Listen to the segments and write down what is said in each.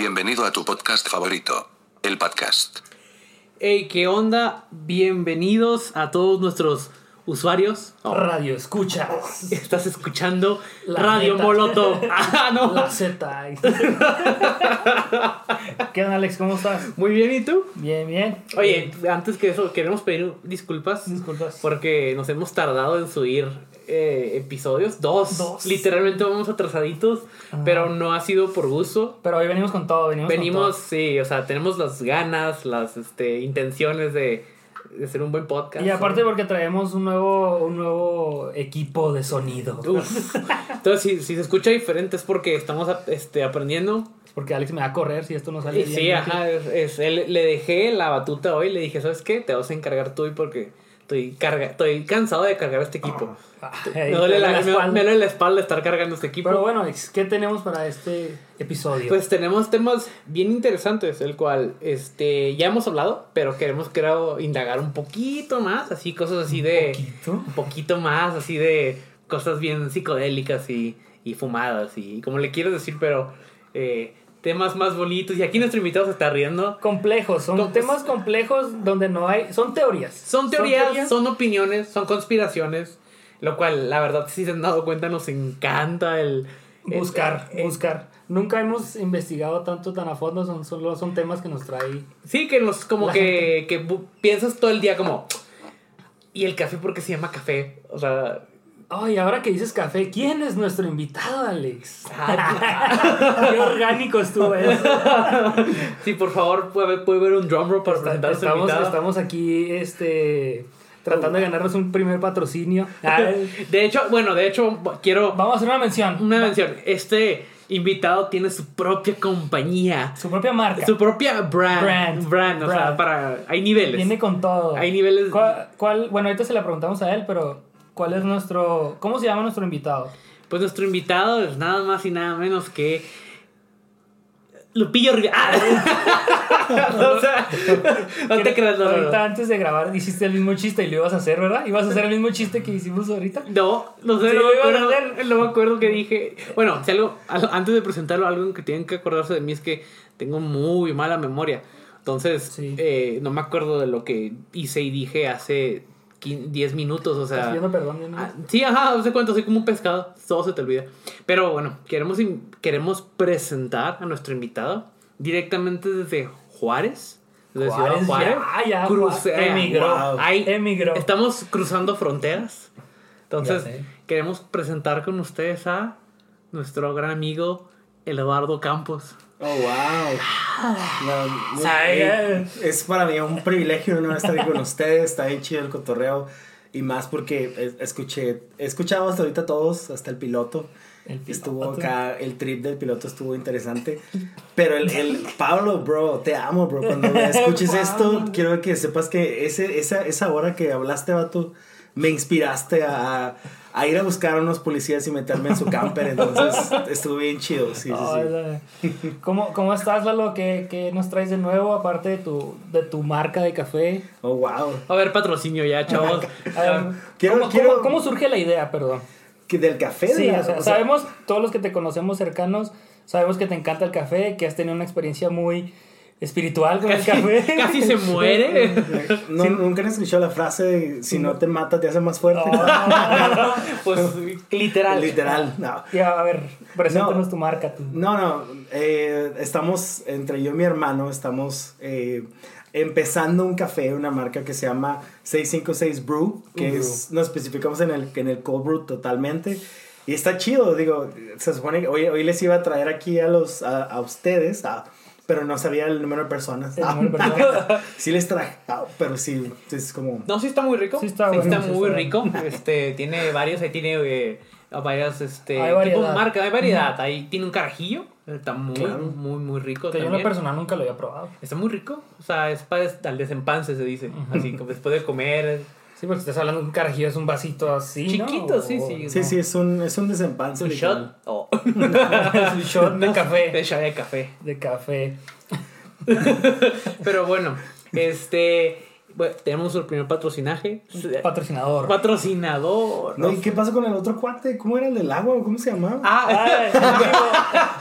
Bienvenido a tu podcast favorito, el podcast. Hey, ¿qué onda? Bienvenidos a todos nuestros usuarios. Oh, Radio escuchas. estás escuchando La Radio neta. Molotov. Ah, no. La Z. ¿Qué onda, Alex? ¿Cómo estás? Muy bien, ¿y tú? Bien, bien. Oye, antes que eso, queremos pedir disculpas Disculpas. porque nos hemos tardado en subir eh, episodios. Dos. Dos. Literalmente vamos atrasaditos, pero no ha sido por gusto. Pero hoy venimos con todo, venimos, Venimos, con sí, o sea, tenemos las ganas, las este, intenciones de, de hacer un buen podcast. Y aparte porque traemos un nuevo, un nuevo equipo de sonido. Uf. Entonces, si, si se escucha diferente es porque estamos este, aprendiendo. Porque Alex me va a correr si esto no sale Y bien. sí, ajá, es, es- él- le dejé la batuta hoy, le dije, ¿sabes qué? Te vas a encargar tú y porque estoy, carga, estoy cansado de cargar este equipo. Me, duele la, me- espalda. me duele la espalda estar cargando este equipo. Pero bueno, ¿qué tenemos para este episodio? Pues tenemos temas bien interesantes, el cual este ya hemos hablado, pero queremos creo indagar un poquito más, así cosas así de poquito? un poquito más, así de cosas bien psicodélicas y, y fumadas y como le quiero decir, pero eh, temas más bonitos. Y aquí nuestro invitado se está riendo. Complejos, son Com- temas complejos donde no hay. Son teorías. Son teorías, son opiniones, son conspiraciones, lo cual la verdad si se han dado cuenta nos encanta el el- Buscar, el- buscar. Nunca hemos investigado tanto tan a fondo, son solo son temas que nos trae. Sí, que nos como que, que bu- piensas todo el día como y el café porque se llama café, o sea, Ay, ahora que dices café, ¿quién es nuestro invitado, Alex? ah, Qué orgánico estuvo eso. sí, por favor, puede, puede ver un drum roll para presentar a su Estamos, invitado. estamos aquí, este, tratando de ganarnos un primer patrocinio. Ay, De hecho, bueno, de hecho quiero Vamos a hacer una mención. una mención. Este invitado tiene su propia compañía, Su propia marca. su propia brand, Brand. brand, o sea, para hay niveles. Viene con todo. Hay niveles. ¿Cuál, cuál- bueno, ahorita se la preguntamos a él, pero ¿cuál es nuestro, cómo se llama nuestro invitado? Pues nuestro invitado es nada más y nada menos que Lupillo Rivera. Ah. o sea, no te creas, no, Ahorita no. antes de grabar hiciste el mismo chiste y lo ibas a hacer, ¿verdad? ¿Ibas a hacer el mismo chiste que hicimos ahorita? No, no sé, Sí, no, me acuerdo, no me acuerdo que dije. Bueno, si algo, al- antes de presentarlo, algo que tienen que acordarse de mí es que tengo muy mala memoria. Entonces, Sí. eh, no me acuerdo de lo que hice y dije hace 15 10 minutos, o sea. pidiendo perdón, ¿no? Ah, Sí, ajá, no sé cuánto, soy como un pescado, todo se te olvida. Pero bueno, queremos, queremos presentar a nuestro invitado directamente desde Juárez. Desde Ciudad Juárez, Juárez. ya, ya, Cruce- Juárez. Emigró. Estamos cruzando fronteras. Entonces, Ya queremos presentar con ustedes a nuestro gran amigo Eduardo Campos. Oh, wow. No, muy- eh, es para mí un privilegio vez estar aquí con ustedes. Está bien chido el cotorreo. Y más porque eh, escuché, he escuchado hasta ahorita todos, hasta el piloto. El piloto. Estuvo acá, el trip del piloto estuvo interesante. Pero el, el Pablo, bro, te amo, bro. Cuando escuches esto, quiero que sepas que ese, esa, esa hora que hablaste, vato, me inspiraste a, a ir a buscar a unos policías y meterme en su camper. Entonces, estuvo bien chido. Sí, sí, sí. ¿Cómo, ¿Cómo estás, Lalo? ¿Qué, ¿Qué nos traes de nuevo aparte de tu, de tu marca de café? Oh, wow. A ver, patrocinio ya, chavos. Quiero- ¿cómo, quiero- cómo- cómo surge la idea, perdón? Que del café, de Sí, la- o sea, o sea, sabemos, todos los que te conocemos cercanos, sabemos que te encanta el café, que has tenido una experiencia muy espiritual con el Casi, café. casi se muere. no, Nunca han escuchado la frase de, si no te mata te hace más fuerte. Oh, pues literal. Literal, no. ya, a ver, preséntanos No. tu marca. tú. No, no, eh, estamos, entre yo y mi hermano, estamos eh, empezando un café, una marca que se llama 656 Brew, que Un es, nos especificamos en el, en el cold brew totalmente. Y está chido, digo, se supone que hoy, hoy les iba a traer aquí a, los, a, a ustedes, ah, pero no sabía el número de personas. El Ah, número de personas. sí les traje, ah, pero sí, es como... No, sí está muy rico. Sí está bueno, sí muy está rico. Este, tiene varios, ahí tiene eh, varias, este, Hay variedad. tipos de marca, hay variedad. Ahí tiene un carajillo, está muy, Claro. muy, muy rico Que yo en lo personal nunca lo había probado. Está muy rico, o sea, es para al desempance se dice, así como después de comer. Sí, porque estás hablando de un carajillo, es un vasito así, ¿no? Chiquito, sí, sí. Sí, sí, es un, es un desempance. Un shot. Oh. es un shot de De café. shot de café. De café. Pero bueno, este, bueno, tenemos el primer patrocinaje. Patrocinador. Patrocinador. No, ¿y qué pasó con el otro cuate? ¿Cómo era el del agua? ¿Cómo se llamaba? Ah, Ay,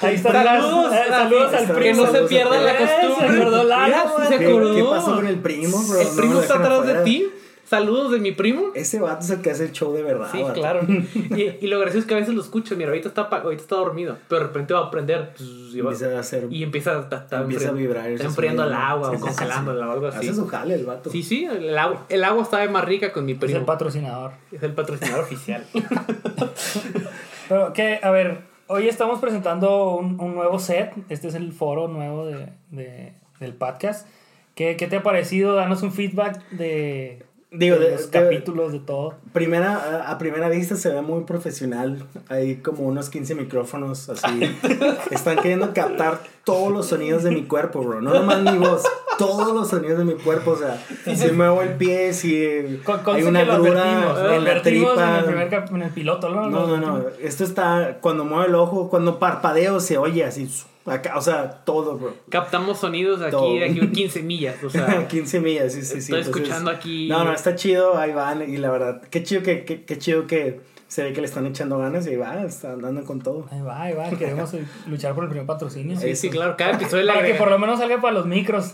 Ahí está Saludos, saludos al que Que primo. no se pierda la primo. Costumbre. se acordó güey. se ¿Qué, acordó. qué pasó con el primo, bro? El primo está atrás de ti. Saludos de mi primo. Ese vato es el que hace el show de verdad. Sí, vato. claro. Y, y lo gracioso es que a veces lo escucho. Mira, ahorita está, ahorita está dormido. Pero de repente va a prender. Y, va- Empieza a hacer. y empieza a, está- está Empieza a enfriando- vibrar Está enfriando el agua Sí, o sí, sí, congelándola o algo así. Hace su jale el vato. Sí, sí, el agua, el agua sabe más rica con mi Es primo. el patrocinador. Es el patrocinador oficial. Pero que, a ver, hoy estamos presentando un, un nuevo set. Este es el foro nuevo de, de- del podcast. ¿Qué, ¿Qué te ha parecido? Danos un feedback de, Digo, de los de- capítulos, de todo. Primera, a- primera vista se ve muy profesional. Hay como unos 15 micrófonos así. Están queriendo captar todos los sonidos de mi cuerpo, bro. No nomás mi voz, todos los sonidos de mi cuerpo. O sea, si muevo el pie, si Con, hay una. Lo en la advertimos en el, tripa. primer en el piloto, ¿no? No, no, no. Esto está cuando muevo el ojo, cuando parpadeo se oye así. Acá, o sea, todo, bro. Captamos sonidos aquí, Todo. de aquí 15 millas. O sea, 15 millas, sí, sí, sí. estoy Entonces, escuchando aquí. No, no, está chido, ahí van. Y la verdad, qué chido que, qué, qué chido que se ve que le están echando ganas y ahí va, están dando con todo. Ahí va, ahí va. Queremos luchar por el primer patrocinio. Sí, sí, claro. Cada episodio le Para que por lo menos salga para los micros.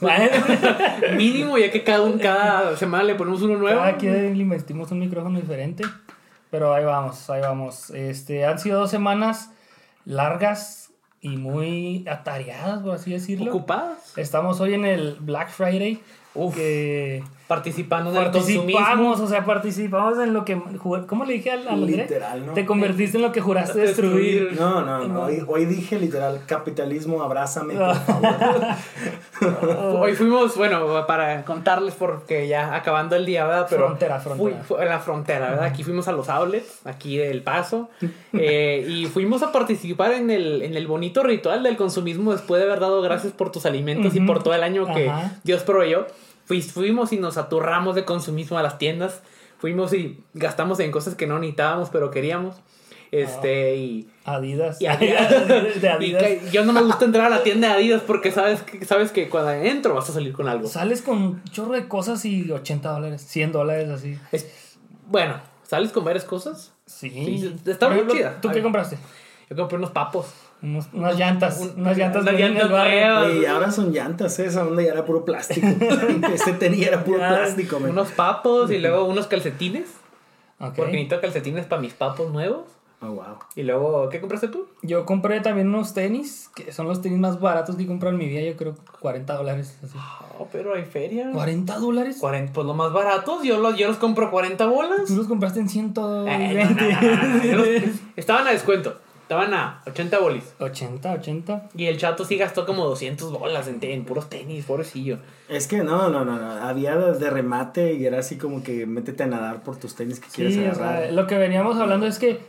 mínimo, ya que cada, un, cada semana le ponemos uno nuevo. Cada quien le investimos un micrófono diferente. Pero ahí vamos, ahí vamos. Este, han sido dos semanas largas y muy atareadas, por así decirlo. Ocupadas. Estamos hoy en el Black Friday. Uf. Que Participando en el participamos, consumismo. o sea, participamos en lo que. ¿Cómo le dije al? Literal, ¿no? Te convertiste en lo que juraste destruir. Destruir. No, no, no. Hoy, hoy dije literal, capitalismo, abrázame, por favor. Hoy fuimos, bueno, para contarles porque ya acabando el día, ¿verdad? Pero Frontera, frontera. fui- fu- en la frontera, ¿verdad? Aquí fuimos a los outlets, aquí del Paso, eh, y fuimos a participar en el, en el bonito ritual del consumismo después de haber dado gracias por tus alimentos y por todo el año que Ajá. Dios proveyó. Fui- fuimos y nos aturramos de consumismo a las tiendas. Fuimos y gastamos en cosas que no necesitábamos, pero queríamos. Este, y Adidas. y Adidas. de Y Adidas. que yo no me gusta entrar a la tienda de Adidas porque sabes que, sabes que cuando entro vas a salir con algo. Sales con un chorro de cosas y 80 dólares, 100 dólares así. Es- bueno, ¿sales con varias cosas? Sí. Sí, está muy chida. ¿Tú A qué ver. compraste? Yo compré unos papos. Unos- unas llantas. Un- unas llantas vienen llantas barrio. Y ahora son llantas, ¿eh? esa onda ya era puro plástico. este tenía era puro Ya. plástico, man. Unos papos y luego unos calcetines. Ok. Porque necesito calcetines para mis papos nuevos. Oh, wow. Y luego, ¿qué compraste tú? Yo compré también unos tenis, que son los tenis más baratos que he comprado en mi vida, yo creo 40 dólares. Así. Oh, pero hay feria. ¿40 dólares? 40, pues los más baratos. Yo los, yo los compro 40 bolas. Tú los compraste en 120. Eh, no, no, no, no. Yo los- Estaban a descuento. Estaban a 80 bolis. 80, 80. Y el chato sí gastó como 200 bolas en, en puros tenis, pobrecillo. Es que no, no, no, no. Había de remate y era así como que métete a nadar por tus tenis que quieres o agarrar. sea, lo que veníamos hablando es que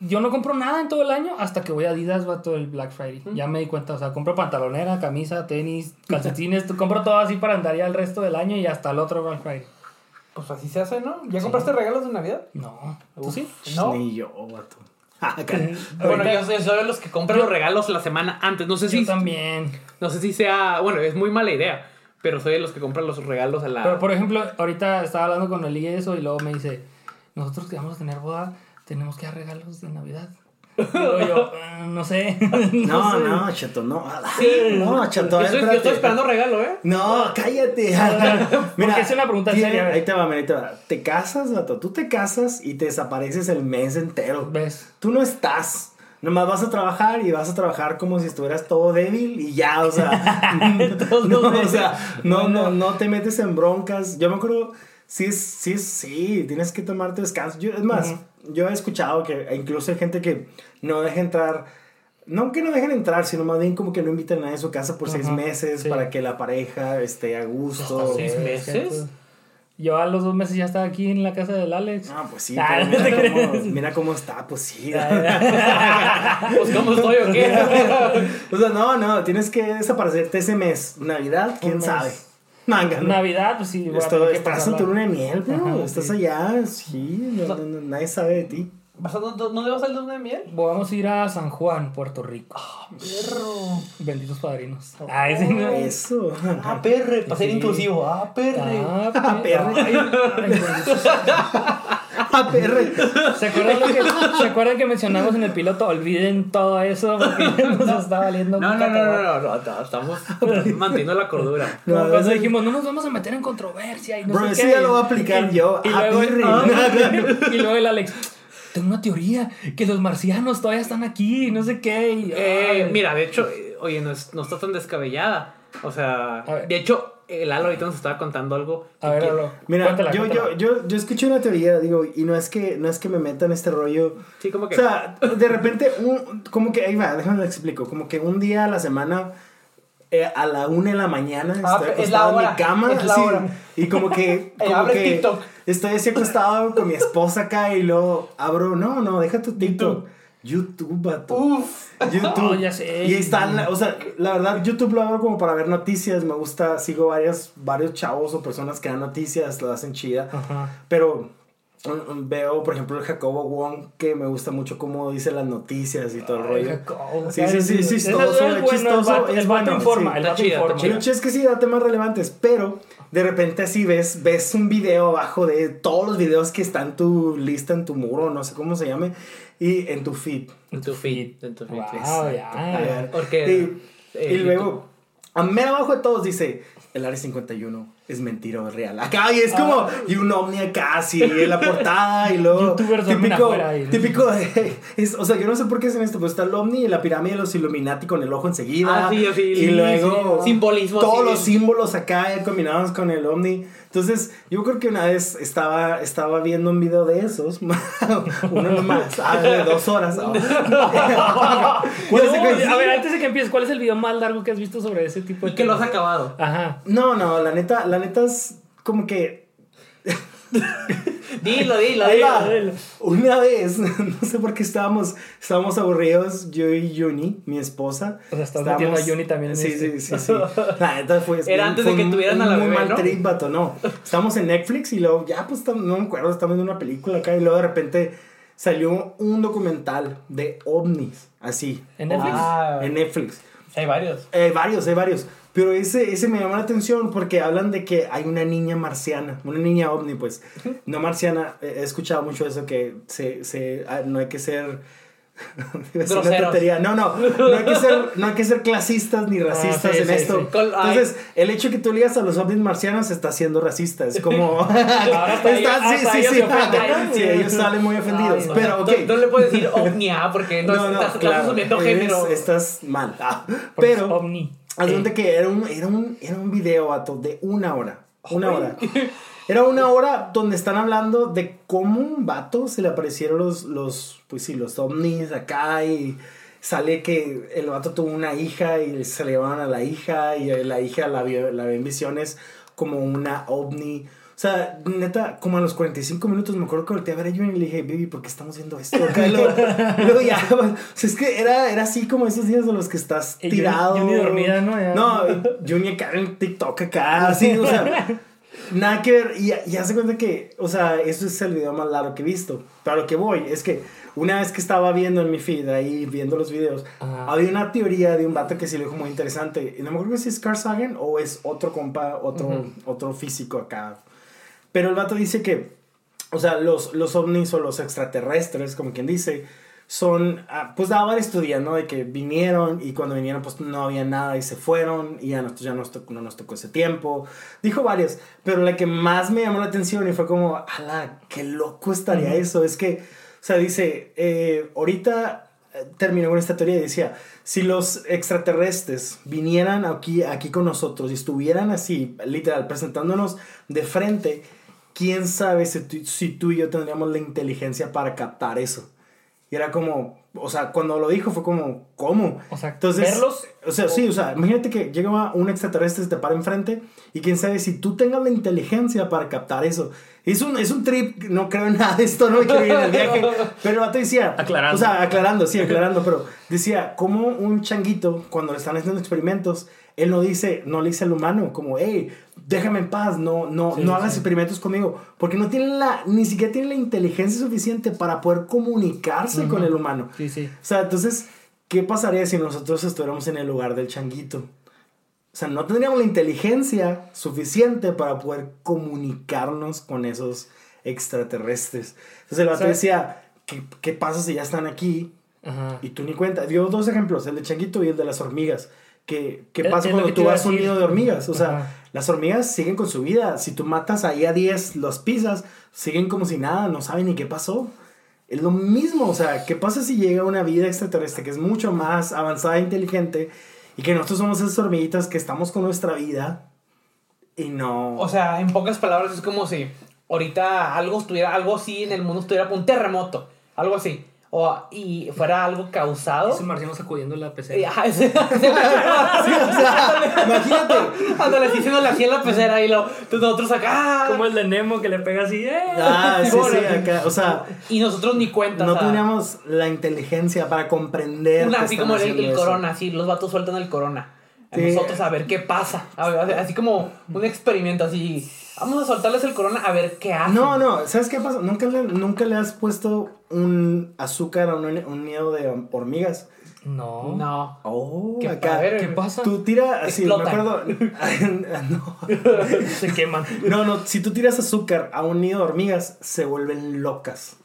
yo no compro nada en todo el año hasta que voy a Adidas, va todo el Black Friday. Ya me di cuenta, o sea, compro pantalonera, camisa, tenis, calcetines, compro todo así para andar ya el resto del año y hasta el otro Black Friday. Pues así se hace, ¿no? ¿Ya compraste regalos de Navidad? No, ¿tú sí? No. Ni yo, vato. Ah. Bueno, yo soy, soy de los que compran los regalos la semana antes. No sé Yo si. también. No sé si sea. Bueno, es muy mala idea. Pero soy de los que compran los regalos a la. Pero por ejemplo, ahorita estaba hablando con Eli eso y luego me dice, nosotros que vamos a tener boda, tenemos que dar regalos de Navidad. Digo yo, "Ah, no sé. No, sé". no, chato, no. Sí. No, chato, yo, estoy, yo estoy esperando regalo, ¿eh? No, cállate. Porque es una pregunta tiene- seria. Ahí te va, mira, ahí te va. Te casas, vato. Tú te casas y te desapareces el mes entero. ¿Ves? Tú no estás. Nomás vas a trabajar y vas a trabajar como si estuvieras todo débil y ya, o sea. No, o sea, no, no, no te metes en broncas. Yo me acuerdo, sí, es- sí, es- sí, tienes que tomarte descanso. Yo, es más, yo he escuchado que incluso hay gente que no deja entrar. No que no dejen entrar, sino más bien como que no invitan a nadie a su casa por seis Ajá, meses sí. para que la pareja esté a gusto. ¿Seis Es meses? Yo a los dos meses ya estaba aquí en la casa del Alex. Ah, pues sí, Ah, pero no te mira, cómo, mira cómo está, pues sí. pues, ¿cómo estoy o qué? o sea, no, no, tienes que desaparecerte ese mes. Navidad, quién Un mes. Manga, ¿no? Navidad, pues sí. a Esto- estás en tu luna de miel, bro. Ajá, estás sí. allá, sí. no- no- no- nadie sabe de ti. ¿Vas a- ¿Dónde vas al luna de miel? Vamos a ir a San Juan, Puerto Rico. Perro. Benditos padrinos. Ay, sí, no. Eso. Ah, perre. Para ser inclusivo. Ah, perre. Ah. Ay, ay, benditos. ¡Ah, perre! ¿Se acuerdan, lo que, ¿Se acuerdan que mencionamos en el piloto? Olviden todo eso porque nos está valiendo No, no, no, no, no, no, estamos manteniendo la cordura. No, cuando dijimos, no nos vamos a meter en controversia y no Bro, sé qué. ya lo voy a aplicar yo. Y Ah, luego, ah, y luego el Alex, tengo una teoría, que los marcianos todavía están aquí y no sé qué. y- Eh, mira, de hecho, eh, oye, no, es- no está tan descabellada. O sea, A de hecho, el Lalo ahorita nos estaba contando algo. A ver, que- Lalo, Mira, cuéntala, yo, cuéntala. yo, yo, yo escuché una teoría, digo, y no es que, no es que me meta en este rollo. Sí, como que. O sea, de repente, un, como que, ahí va, déjame lo explico. Como que un día a la semana, eh, a la una de la mañana, Ah, estoy es la acostado en mi cama. es la sí, hora. Y como que, como abre que TikTok. estoy así acostado con mi esposa acá y luego abro, no, no, deja tu TikTok. YouTube, vato. Uf. YouTube. Oh, ya sé. Y ahí están, o sea, la verdad, YouTube lo abro como para ver noticias. Me gusta, sigo varios, varios chavos o personas que dan noticias, lo hacen chida. Ajá. Pero um, veo, por ejemplo, el Jacobo Wong, que me gusta mucho cómo dice las noticias y todo el rollo. Jacobo, Sí, sí, sí, sí, chistoso, es bueno, es chistoso, el vato, informa, sí. el vato informa. Pero es que sí da temas relevantes, pero de repente así ves, ves un video abajo de todos los videos que están en tu lista, en tu muro, no sé cómo se llame, y en tu feed. En tu feed. En tu feed. Wow, sí. Ah, ya. A ver. Porque. Y, eh, y luego, a mero abajo de todos dice, el área 51 es mentira o es real. Acá, y es como, Ah. y un ovni acá, así, en la portada, y luego, Youtubers típico, y- típico, de- es, o sea, yo no sé por qué hacen esto, pero está el ovni y la pirámide de los Illuminati con el ojo enseguida. Ah, sí, sí, y sí, luego. Simbolismo Todos los símbolos acá eh, combinados con el ovni. Entonces, yo creo que una vez estaba, estaba viendo un video de esos, uno nomás, ah, de dos horas. ¿Cuál Ya es- sé que- a ver, antes de que empieces, ¿cuál es el video más largo que has visto sobre ese tipo de Y que lo has acabado. Ajá. No, no, la neta, la neta es como que. Dilo, dilo, Ahí dilo. va. Una vez, no sé por qué estábamos, estábamos aburridos, yo y Juni, mi esposa. O sea, estás Estábamos- metiendo a Juni también en Sí, este. sí, sí, sí. La neta fue. Era antes de que un- tuvieran a la bebé, mal ¿no? trip, vato, no. Estamos en Netflix y luego, ya, pues, no me acuerdo, estamos viendo una película acá y luego de repente salió un documental de ovnis, así. ¿En Netflix? Ah. En Netflix. Hay varios. Eh, varios, hay varios. Pero ese, ese me llamó la atención porque hablan de que hay una niña marciana, una niña ovni, pues. No marciana. eh, He escuchado mucho eso que se, se, ah, no hay que ser. No, no, no hay, que ser, no hay que ser clasistas ni racistas sí, en sí, esto. sí. Entonces, el hecho que tú ligas a los ovnis marcianos está siendo racista. Es como. sí, sí, sí. ellos salen muy ofendidos. Ay, no. pero, ok. No, no le puedes decir ovnia porque no, estás, estás asumiendo eres- género. estás mal. Ah, pero. ovni. Haz Eh, que era un, era, un, era un video, vato, de una hora. Una hora. Era una hora donde están hablando de cómo un vato se le aparecieron los, los, pues sí, los ovnis acá y sale que el vato tuvo una hija y se le llevaron a la hija y la hija la vio, la ve en visiones como una ovni. O sea, neta, como a los 45 minutos me acuerdo que volteé a ver a Juni y le dije, baby, ¿por qué estamos viendo esto? Y luego, y luego ya, o sea, es que era, era así como esos días de los que estás Y tirado. Juni dormida, ¿no? Ya. No, Juni acá en TikTok acá, así, o sea, nada que ver. Y ya se cuenta que, o sea, eso es el video más largo que he visto. Pero a lo que voy es que una vez que estaba viendo en mi feed, ahí viendo los videos, Ajá. había una teoría de un vato que se lo dijo muy interesante. Y no me acuerdo si es Carl Sagan o es otro compa, otro, otro físico acá. Pero el vato dice que, o sea, los, los ovnis o los extraterrestres, como quien dice, son, ah, pues daba varias teorías, ¿no? De que vinieron y cuando vinieron pues no había nada y se fueron y ya, nos, ya nos tocó, no nos tocó ese tiempo. Dijo varias, pero la que más me llamó la atención y fue como, ala, qué loco estaría eso. Es que, o sea, dice, eh, ahorita eh, terminó con esta teoría y decía, si los extraterrestres vinieran aquí, aquí con nosotros y estuvieran así, literal, presentándonos de frente, quién sabe si tú, si tú y yo tendríamos la inteligencia para captar eso. Y era como, o sea, cuando lo dijo fue como, ¿cómo? O sea, Entonces, verlos. O sea, sí, o sea, imagínate que llega un extraterrestre, se te para enfrente y quién sabe si tú tengas la inteligencia para captar eso. Es un, es un trip, no creo en nada de esto, no me quiero ir en el viaje. Pero el vato decía, Aclarando. O sea, aclarando, sí, aclarando, pero decía, como un changuito, cuando le están haciendo experimentos, él no dice, no le dice al humano, como, hey, déjame en paz, no, no, Sí, no hagas sí. experimentos conmigo, porque no tiene la, ni siquiera tiene la inteligencia suficiente para poder comunicarse con el humano. Sí, sí. O sea, entonces, ¿qué pasaría si nosotros estuviéramos en el lugar del changuito? O sea, no tendríamos la inteligencia suficiente para poder comunicarnos con esos extraterrestres. Entonces el vato decía, ¿qué, ¿qué pasa si ya están aquí? Ajá. Y tú ni cuenta. Dio dos ejemplos, el de changuito y el de las hormigas. ¿Qué, qué Es- pasa cuando que tú vas a un nido de hormigas? O sea, Ajá. las hormigas siguen con su vida. Si tú matas ahí a 10, los pisas, siguen como si nada, no saben ni qué pasó. Es lo mismo, o sea, ¿qué pasa si llega una vida extraterrestre que es mucho más avanzada e inteligente y que nosotros somos esas hormiguitas que estamos con nuestra vida y no... O sea, en pocas palabras es como si ahorita algo estuviera, algo así en el mundo estuviera un terremoto, algo así. O, y fuera algo causado. Ese marciano sacudiendo la pecera. ajá, Sí, o sea, imagínate. Ándale, así haciéndole así en la pecera y lo, entonces nosotros acá. Como el de Nemo que le pega así. ¡eh! Ah, sí, sí, acá, o sea, Y nosotros ni cuenta. no o sea, teníamos la inteligencia para comprender. una, así como el, corona, así, los vatos sueltan el corona. A Sí. nosotros a ver qué pasa. A ver, así como un experimento, así. Vamos a soltarles el corona a ver qué hacen. No, no, ¿sabes qué pasa? ¿Nunca le, nunca le has puesto un azúcar a un, un nido de hormigas. No. No. Oh, ¿Qué, acá. a ver, ¿Qué pasa? Tú tiras, así, me acuerdo. no. Se queman. no, no, si tú tiras azúcar a un nido de hormigas, se vuelven locas.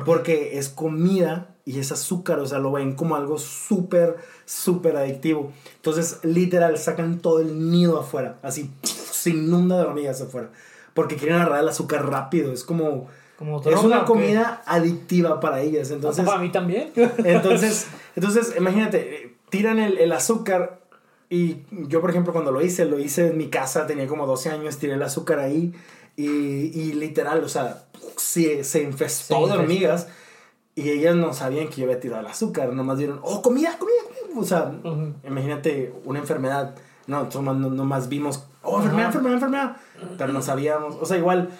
Porque es comida y es azúcar, o sea, lo ven como algo súper, súper adictivo. Entonces, literal, sacan todo el nido afuera, así, se inunda de hormigas afuera. Porque quieren agarrar el azúcar rápido, es como... Como Es droga, ¿o una comida adictiva para ellas, entonces... para mí también. Entonces, entonces imagínate, tiran el, el azúcar y yo, por ejemplo, cuando lo hice, lo hice en mi casa, tenía como 12 años, tiré el azúcar ahí y, y literal, o sea, se, se infestó Se de hormigas y ellas no sabían que yo había tirado el azúcar, nomás dieron, oh, comida, comida, comida. O sea, Ujú. imagínate una enfermedad, no, nomás, nomás vimos, oh, enfermedad, enfermedad, enfermedad, pero no sabíamos, o sea, igual...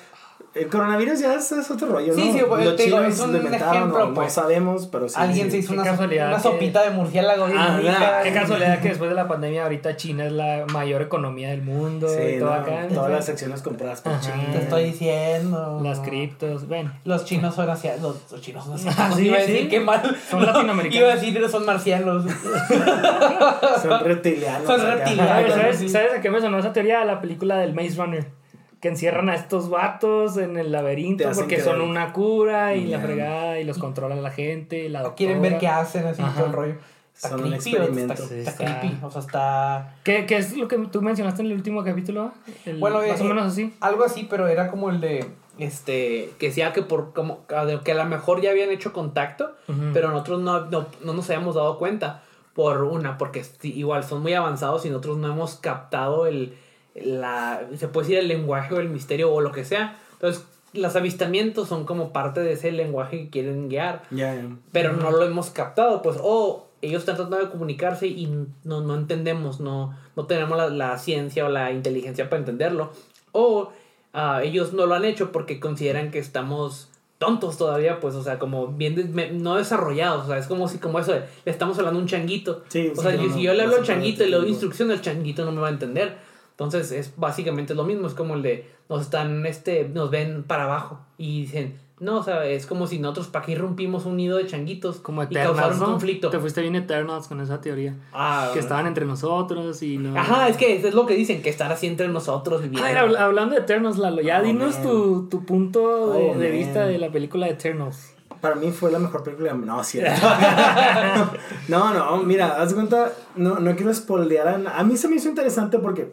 El coronavirus ya es, es otro rollo, Sí, ¿no? sí, pues, Los te digo, chinos es un ejemplo, no, no pues. sabemos, pero sí. Alguien sí. se hizo una, casualidad una que- sopita de murciélago bien Ah, rica. Qué casualidad que después de la pandemia ahorita China es la mayor economía del mundo Sí, y todo no, acá. todas las secciones compradas por Ajá. China. Te estoy diciendo. Las criptos, bueno. Los chinos son asiáticos. Los, los chinos son Ah, asiáticos. iba a sí. decir qué mal. Son latinoamericanos. Iba a decir son marcianos. Son reptilianos. Son reptilianos. ¿Sabes. ¿Sabes a qué me sonó esa teoría? La película del Maze Runner. Que encierran a estos vatos en el laberinto porque creer. son una cura y la fregada y los controla la gente. y La doctora. Quieren ver qué hacen así Ajá. todo el rollo. Está Son un creepy. o experimento. Está, Sí, está está- creepy. O sea, está. ¿Qué, qué es lo que tú mencionaste en el último capítulo? El- Bueno, más eh, o menos así. Algo así, pero era como el de. Este. Que decía que por. Como, que a lo mejor ya habían hecho contacto. Pero nosotros no, no, no nos habíamos dado cuenta. Por una, porque igual son muy avanzados y nosotros no hemos captado el, la, se puede decir el lenguaje o el misterio o lo que sea. Entonces, los avistamientos son como parte de ese lenguaje que quieren guiar, Ya, ya. pero no lo hemos captado, pues, o ellos están tratando de comunicarse y no, no entendemos, no, no tenemos la, la ciencia o la inteligencia para entenderlo, o ah, ellos no lo han hecho porque consideran que estamos tontos todavía, pues, o sea, como bien, des- me- no desarrollados, o sea, es como si, como eso, de, le estamos hablando a un changuito. Sí, o sea, sí, yo- no, si yo le hablo al changuito y le doy instrucción, el changuito no me va a entender. Entonces, es básicamente lo mismo, es como el de, nos están, este, nos ven para abajo y dicen, no, o sea, es como si nosotros, ¿para qué rompimos un nido de changuitos? Como y Eternals, causaron ¿no? conflicto. Te fuiste bien Eternals con esa teoría. Ah, Que estaban entre nosotros y no... Ajá, es que eso es lo que dicen, que están así entre nosotros viviendo. A ver, habl- hablando de Eternals, Lalo, ya Oh, dinos tu, tu punto de, Oh, de man. vista de la película de Eternals. Para mí fue la mejor película. No, cierto. no, no, mira, haz cuenta, no, no quiero spoilear. A, a mí se me hizo interesante porque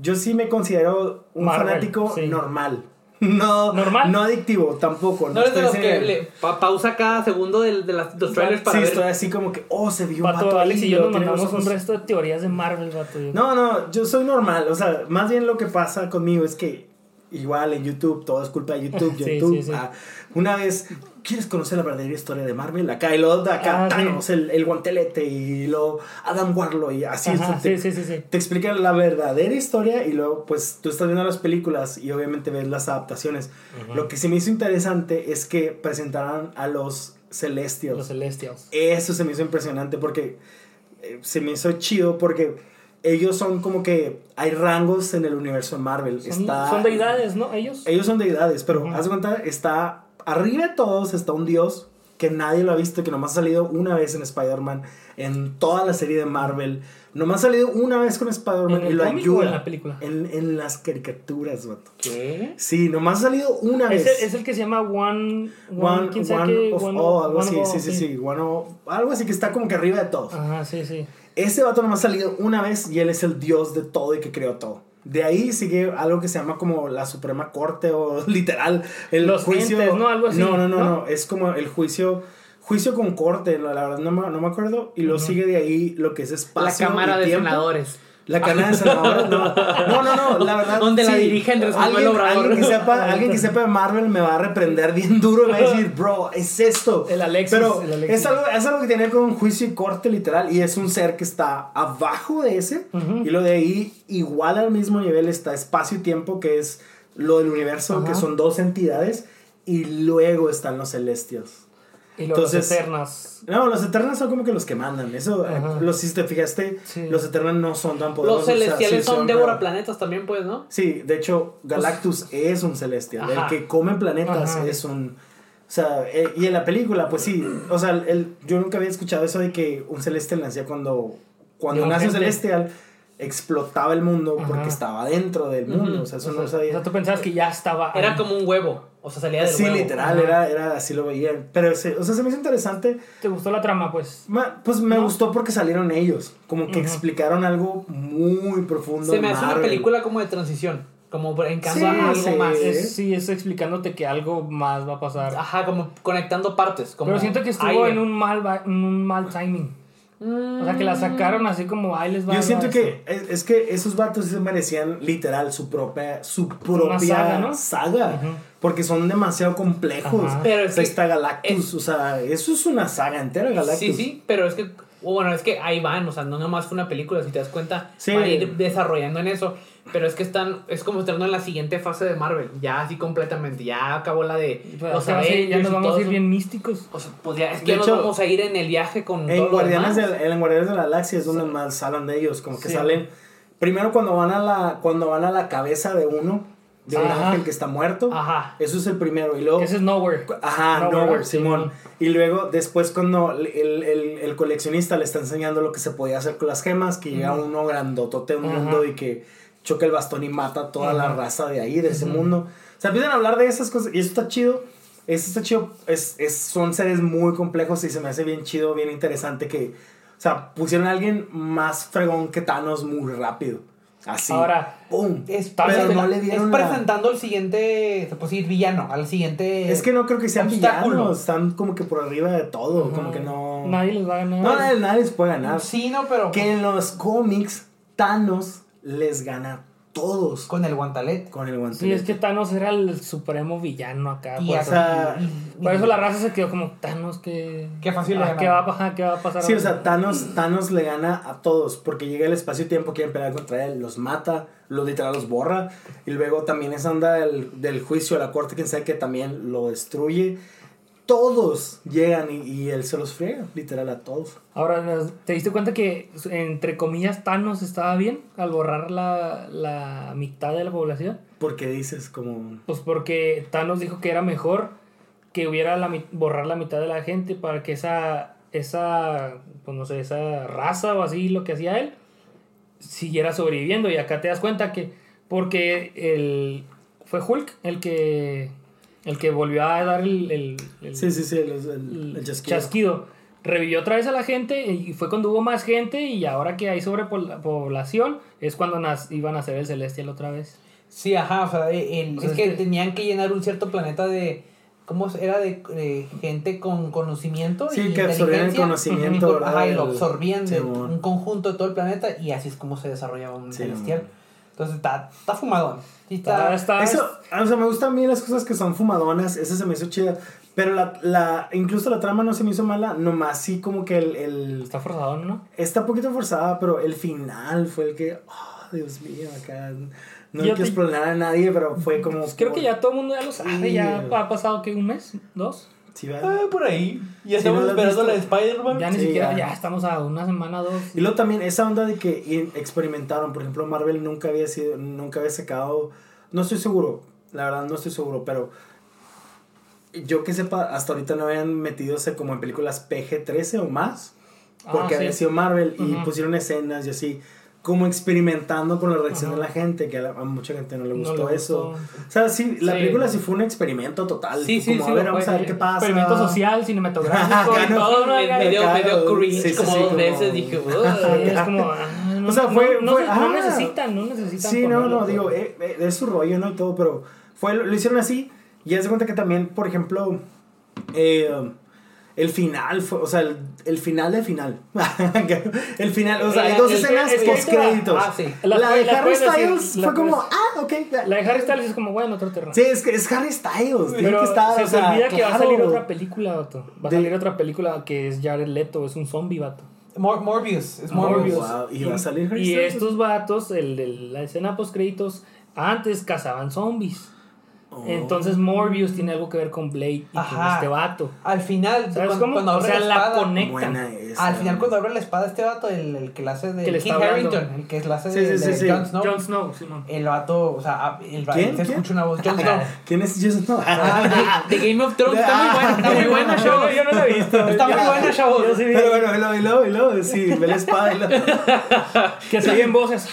yo sí me considero un Marvel, fanático sí. normal. No, ¿Normal? no adictivo tampoco. no eres de los que le pa- pausa cada segundo del- de, las, los trailers para Sí, ver. estoy así como que, oh, se vio un Pato, vato Alex ahí, y yo lo nos mandamos un resto de teorías de Marvel, vato. yo- No, no, yo soy normal. O sea, más bien lo que pasa conmigo es que igual en YouTube, todo es culpa de YouTube. Sí, YouTube. sí, sí. ah, una vez, ¿quieres conocer la verdadera historia de Marvel? Acá de acá Ah, sí. El, el guantelete y luego Adam Warlock y así. Ajá, te, sí, sí, te explican la verdadera historia y luego pues tú estás viendo las películas y obviamente ves las adaptaciones. Lo que se me hizo interesante es que presentaran a los Celestials. Los Celestials. Eso se me hizo impresionante porque eh, se me hizo chido porque ellos son como que hay rangos en el universo de Marvel. Son, está, son deidades, ¿no? Ellos. Ellos son deidades, pero haz de cuenta, está arriba de todos está un dios que nadie lo ha visto, que nomás ha salido una vez en Spider-Man, en toda la serie de Marvel. Nomás ha salido una vez con Spider-Man ¿En y lo ayuda. en la película? En, en las caricaturas, vato. ¿Qué? Sí, nomás ha salido una vez. Es el, es el que se llama One. One, One, of One all, algo así, sí, sí, sí, One of- algo así que está como que arriba de todos. Ajá, sí, sí. Ese vato nomás ha salido una vez y él es el dios de todo y que creó todo. De ahí sigue algo que se llama como la Suprema Corte o literal el Los juicio. entes, ¿no? Algo así, No, no, no, ¿no? no, Es como el juicio. Juicio con corte, la la verdad no me, no me acuerdo. Y luego sigue de ahí lo que es La espacio. Cámara y de tiempo. Senadores. La Cámara de Senadores, no. No, no, no, la verdad. Donde la dirige Andrés Manuel alguien, Obrador. alguien que sepa, alguien que sepa de Marvel me va a reprender bien duro y me va a decir, bro, es esto. El Alexis, Pero el Alexis. Es, algo, es algo que tiene con juicio y corte literal. Y es un ser que está abajo de ese. Y lo de ahí, igual al mismo nivel, está espacio y tiempo, que es lo del universo, que son dos entidades. Y luego están los celestios. Y luego los Entonces- Eternas. No, los eternos son como que los que mandan. Eso, eh, Ajá. los, si te fijaste, Sí. los eternos no son tan poderosos. Los o sea, celestiales sí son pero- Débora Planetas también, pues, ¿no? Sí, de hecho, Galactus es un celestial. Ajá. El que come planetas Ajá. es un. O sea, eh, y en la película, pues sí. O sea, el, yo nunca había escuchado eso de que un celestial nacía cuando. Cuando nace un gente. celestial, explotaba el mundo porque estaba dentro del mundo. O sea, eso O no lo sea, sabía. o sea, tú pensabas que ya estaba. Era ahí. como un huevo. O sea, salía del Sí, huevo. literal, era, era así lo veían. Pero, se- o sea, se me hizo interesante. ¿Te gustó la trama, pues? Ma- Pues me ¿No? gustó porque salieron ellos. Como que explicaron algo muy profundo. Se me hace una película como de transición. Como en caso Sí, a algo sí. más. Es, sí, es explicándote que algo más va a pasar. Ajá, como conectando partes. Como Pero siento que estuvo aire. en un mal, en un mal timing. O sea, que la sacaron así como, ahí les va. Yo va siento esto". que es, es que esos vatos se merecían literal su propia su propia saga, ¿no? saga, Ujú. porque son demasiado complejos. Ajá. Pero es sea, que Galactus, es- o sea, eso es una saga entera Galactus. Sí, sí, pero es que, bueno, es que ahí van, o sea, no nomás fue una película, si te das cuenta, Sí. van a ir desarrollando en eso, pero es que están, es como estando en la siguiente fase de Marvel, ya así completamente, ya acabó la de Pues, los o sea, sí, ya nos vamos a ir bien místicos. O sea, pues ya, es que De ya nos hecho, vamos a ir en el viaje con En todo lo Guardianes, demás. del, en Guardianes de la Galaxia es donde más hablan de ellos, como que Sí. salen primero cuando van a la cuando van a la cabeza de uno, de un ángel que está muerto. Ajá. Eso es el primero y luego Ese es Nowhere. Ajá, Nowhere, Nowhere, ¿no? Simón. Y luego, después, cuando el, el, el coleccionista le está enseñando lo que se podía hacer con las gemas, que llega uno grandotote un mundo y que choca el bastón y mata a toda la raza de ahí, de ese mundo. O sea, empiezan a hablar de esas cosas y eso está chido. Eso está chido. Es, es, son seres muy complejos y se me hace bien chido, bien interesante que, o sea, pusieron a alguien más fregón que Thanos muy rápido. Así. Ahora, ¡Pum! Es, Pero es- no le es dieron la- presentando el siguiente, se puede decir, villano, al siguiente... Es que no creo que sean obstáculo. villanos, están como que por arriba de todo, como que no... Nadie les va a ganar. No, nadie, nadie les puede ganar. Sí, no, pero Que en los cómics, Thanos les gana a todos con el guantalet. con el guante. Sí, es que Thanos era el supremo villano acá. Y por, eso, y- por eso la raza se quedó como Thanos que. Qué fácil ah. ¿qué va, a pasar? ¿Qué va a pasar? Sí, o sea, Thanos, Thanos le gana a todos porque llega el espacio-tiempo, quieren pelear contra él, los mata, los literal los borra. Y luego también esa onda del, del juicio a la corte, quien sabe que también lo destruye. Todos llegan y, y él se los friega, literal a todos. Ahora, ¿te diste cuenta que, entre comillas, Thanos estaba bien al borrar la, la mitad de la población? Porque dices como... Pues porque Thanos dijo que era mejor que hubiera la, borrar la mitad de la gente para que esa, esa, pues no sé, esa raza o así, lo que hacía él, siguiera sobreviviendo. Y acá te das cuenta que, porque el, fue Hulk el que, el que volvió a dar el, el- el- Sí, sí, sí, el, el, el el chasquido. chasquido. Revivió otra vez a la gente y fue cuando hubo más gente y ahora que hay sobrepoblación es cuando nas- iban a hacer el celestial otra vez. Sí, ajá, o sea, el- O sea, es es que que- tenían que llenar un cierto planeta de... ¿Cómo era? De, de gente con conocimiento Sí, y que absorbían el conocimiento. Ajá, y lo absorbían de un conjunto de todo el planeta y así es como se desarrollaba un Sí, celestial. Entonces está, está fumadón. Está- está, está- Eso, o sea, me gustan a mí las cosas que son fumadonas, esa se me hizo chida. Pero la, la, incluso la trama no se me hizo mala, nomás sí como que el, el Está forzado, ¿no? está un poquito forzada, pero el final fue el que, oh, Dios mío, acá no hay que explorar a nadie, pero fue como... Pues creo que ya todo el mundo ya lo sabe, Sí. ya ha pasado que un mes, dos. Sí. Ah, por ahí. Ya Sí, estamos ¿no esperando la de? Spider-Man. Ya ni Sí, siquiera, ya. ya. estamos a una semana, dos. Y luego también esa onda de que experimentaron, por ejemplo, Marvel nunca había sido, nunca había sacado, no estoy seguro, la verdad no estoy seguro, pero yo que sepa, hasta ahorita no habían metido como en películas PG-13 o más. Porque Ah, había sido Marvel y pusieron escenas y así, como experimentando con la reacción de la gente, que a, a mucha gente no le No gustó le eso. gustó. O sea, sí, la Sí. película sí fue un experimento total. Sí, sí, como, sí, a ver, vamos a ver qué pasa. Experimento social, cinematográfico, y no. todo, ¿no? me, me dio, me dio cringe sí, sí, como dos como- veces. Dije, es como, ah, no, O sea, no- fue- no, fue- no ah. necesitan, no necesitan. Sí, no, no, digo, eh, eh, es su rollo, ¿no? Y todo, pero fue, lo, lo hicieron así. Y haz de cuenta que también, por ejemplo, eh, el final, fue, o sea, el, el final del final. el final, o sea, hay dos el- escenas es que post créditos. Ah, sí. La, La- de la Harry decir, Styles fue como, puedes- ah, ok. La de Harry Styles es como, bueno, otro terreno. Sí, es que es Harry Styles. Pero que estar, se o sea, olvida que va a salir otra película, vato. Va a De- salir otra película que es Jared Leto, es un zombie, vato. Mor- Morbius. Es Oh, Morbius. wow, Y va a salir Harry Y Styles. estos vatos, el de la escena post créditos, antes cazaban zombies. Oh. Entonces Morbius tiene algo que ver con Blade y con este vato. Al final, ¿Sabes cuando, cómo? cuando o abre sea, la la espada. conectan. Buena esa. Al final, cuando abre la espada, este vato, el, el que la hace de Que King hablando. Harrington, el que la hace Sí, de, sí, de sí. Jon Snow. Jon Snow, Simón. El vato, o sea, el, ¿Quién? se ¿Quién? escucha una voz. Jon Snow. ¿Quién es Jason? No. Ah, de, de Game of Thrones. Está muy buena, está muy buena, Yo, chavos. yo no la he visto. Está muy buena, chavos. Yo sí vi Pero bueno, y luego, y luego, y luego, sí, ve la espada que se oyen voces.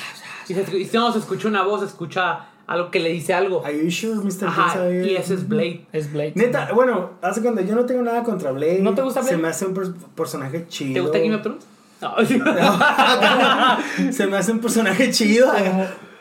Y, se, no se escucha una voz, se escucha algo que le dice algo. Are you sure, Mr. Ajá, y ese es Blade. Es Blade. Neta, bueno, hace cuando yo no tengo nada contra Blade. ¿No te gusta Blade? Se me hace un per- personaje chido. ¿Te gusta Game of Thrones? No. se me hace un personaje chido.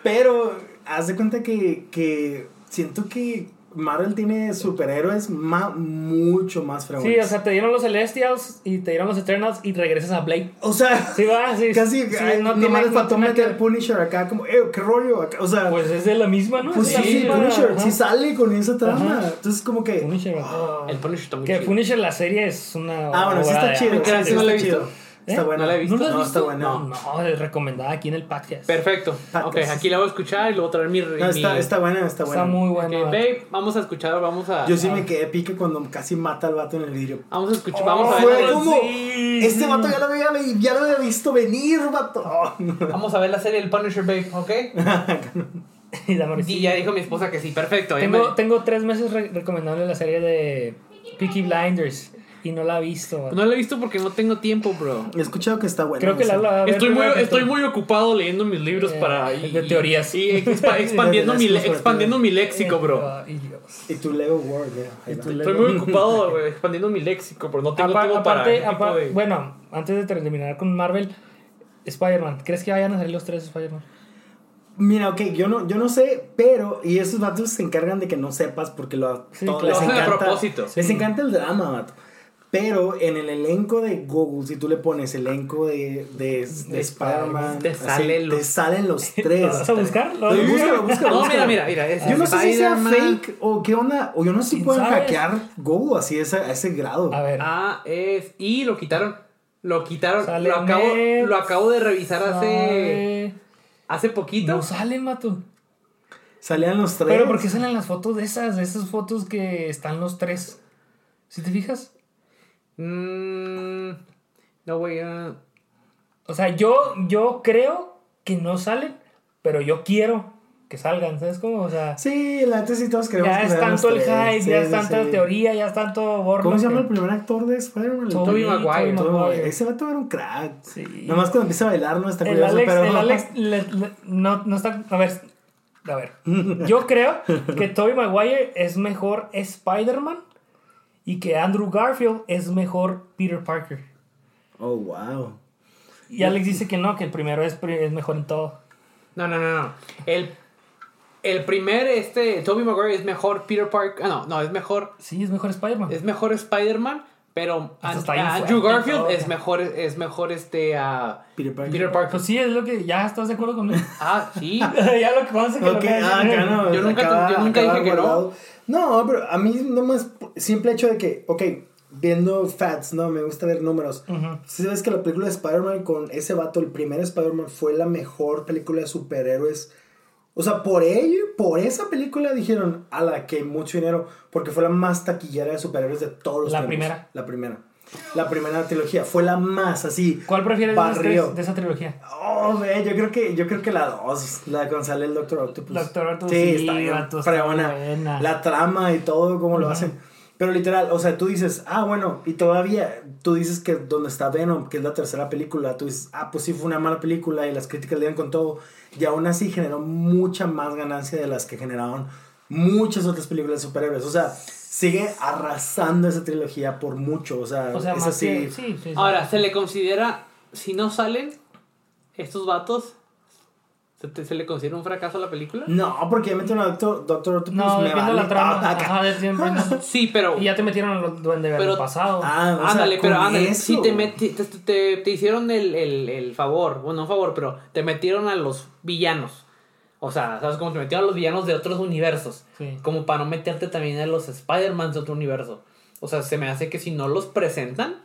pero haz de cuenta que, que siento que Marvel tiene superhéroes ma- mucho más fregones. Sí, o sea, te dieron los Celestials y te dieron los Eternals y regresas a Blade. O sea, Sí, va, sí. casi sí, ay, no nomás tiene- le no faltó tiene meter que- Punisher acá, como, eh, qué rollo. acá? O sea, pues, Pues es de la misma, ¿no? Es de sí, sí, Punisher, ajá. sí sale con esa trama. Ajá. Entonces, como que. Punisher. ajá. El Punisher está muy Que chido. Punisher, la serie es una. Ah, bueno, sí está chido. arte. Creo que sí no la he visto. Está ¿Eh? buena. ¿No la he visto? ¿No No, está buena. No, no, es recomendada aquí en el podcast. Perfecto. Patas. Ok, aquí la voy a escuchar y luego traer mi. No, está, mi- está buena, está buena. Está muy Ok, buena. babe, vamos a escuchar, vamos a. Yo sí me quedé pique cuando casi mata al vato en el vidrio. Vamos a escuchar, Oh, vamos a Fue ver. como. sí. Este vato ya lo, había, ya lo había visto venir, vato. Vamos a ver la serie del Punisher, babe, ¿ok? Y. Y ya dijo mi esposa que sí, perfecto. Tengo, me- tengo tres meses re- recomendándole la serie de Peaky Blinders y no la ha visto. No la he visto porque no tengo tiempo, bro. He escuchado que está buena. Creo que la, la Estoy muy, estoy tú. muy ocupado leyendo mis libros Eh, para. de teorías. Y expa- expandiendo, mi, expandiendo mi léxico, bro. Ay, Dios. Y tu Lego Y va. tu Estoy muy ocupado expandiendo mi léxico, pero no tengo tiempo para. aparte, de- bueno, antes de terminar con Marvel, Spider-Man. ¿Crees que vayan a salir los tres Spider-Man? Mira, ok, yo no, yo no sé, pero. Y esos vatos se encargan de que no sepas porque lo, Sí, todo- claro. les Lo hacen a encanta. propósito. Les Sí. encanta el drama, vato. Pero en el elenco de Google, si tú le pones elenco de, de, de Spider-Man, Te así, salen los- te salen los ¿Lo tres. vas a buscar? ¿Lo vas a Sí, buscar? búscalo, búscalo, No, mira, mira, mira. es Yo no sé si sea fake o qué onda. O yo no sé si ¿Quién pueden sabe? hackear Google así a ese, a ese grado. A ver. Ah, es. Y lo quitaron. Lo quitaron. Sale Lo acabo, lo acabo de revisar hace. Hace poquito. No salen, mato. Salían los tres. Pero ¿por qué salen las fotos de esas? De esas fotos que están los tres. ¿Sí te fijas? Mm, no voy a. O sea, yo, yo creo que no salen, pero yo quiero que salgan, ¿sabes cómo? O sea, Sí, la neta sí todos queremos ya que es tanto el hype, Sí, ya sí, es tanta sí. teoría, ya es tanto borro. ¿Cómo se llama que- el primer actor de Spider-Man? Tobey Maguire. Tobey Maguire. Maguire. Ese vato era un crack. Sí. Nomás cuando empieza a bailar no está El curioso, Alex, pero... el Alex le- le- no, no está. A ver, a ver. Yo creo que Tobey Maguire es mejor Spider-Man y que Andrew Garfield es mejor Peter Parker. Oh, wow. Y Alex dice que no, que el primero es, es mejor en todo. No, no, no, no. El, el primer, este, Tobey Maguire es mejor Peter Parker. Ah, no, no, es mejor. Sí, es mejor Spider-Man. Es mejor Spider-Man, pero Andrew Garfield todo. es mejor, es mejor este a Peter Parker. Peter Parker. Pues sí, es lo que. ¿Ya estás de acuerdo conmigo? Ah, sí. ya lo que pasa es que lo Ok, que ah, ya no. Yo nunca- acaba- yo nunca dije que no. No, pero a mí nomás, simple hecho de que, ok, viendo facts, no, me gusta ver números. Si sabes que la película de Spider-Man con ese vato, el primer Spider-Man, fue la mejor película de superhéroes. O sea, por ello, por esa película dijeron, a la que mucho dinero, porque fue la más taquillera de superhéroes de todos los La tiempos. primera. La primera. La primera trilogía fue la más así. ¿Cuál prefieres Barrio. de esa trilogía? Oh, ve, yo creo que yo creo que la 2, la con sale el Doctor Octopus. Doctor Octopus, sí, está bien está buena. La trama y todo cómo lo Ujú. hacen. Pero literal, o sea, tú dices, ah, bueno, y todavía tú dices que donde está Venom, que es la tercera película, tú dices, ah, pues sí fue una mala película y las críticas le dieron con todo. Y aún así generó mucha más ganancia de las que generaron muchas otras películas de superhéroes. O sea, sigue arrasando esa trilogía por mucho. O sea, O sea, es más así. que- sí, sí, sí. Ahora, se le considera, si no salen estos vatos, ¿se, te- se le considera un fracaso a la película? No, porque ya metieron a Doctor, Doctor Octopus. No, me viendo vale la trama. papa. Ajá, de siempre. ¿no? Sí, pero... Y ya te metieron a los duende verde pasado. Ah, o sea, ándale, pero ándale, eso. si te, meti- te, te- te hicieron el, el, el favor, bueno, no un favor, pero te metieron a los villanos. O sea, ¿sabes cómo te metieron a los villanos de otros universos? Sí. Como para no meterte también a los Spider-Man de otro universo. O sea, se me hace que si no los presentan,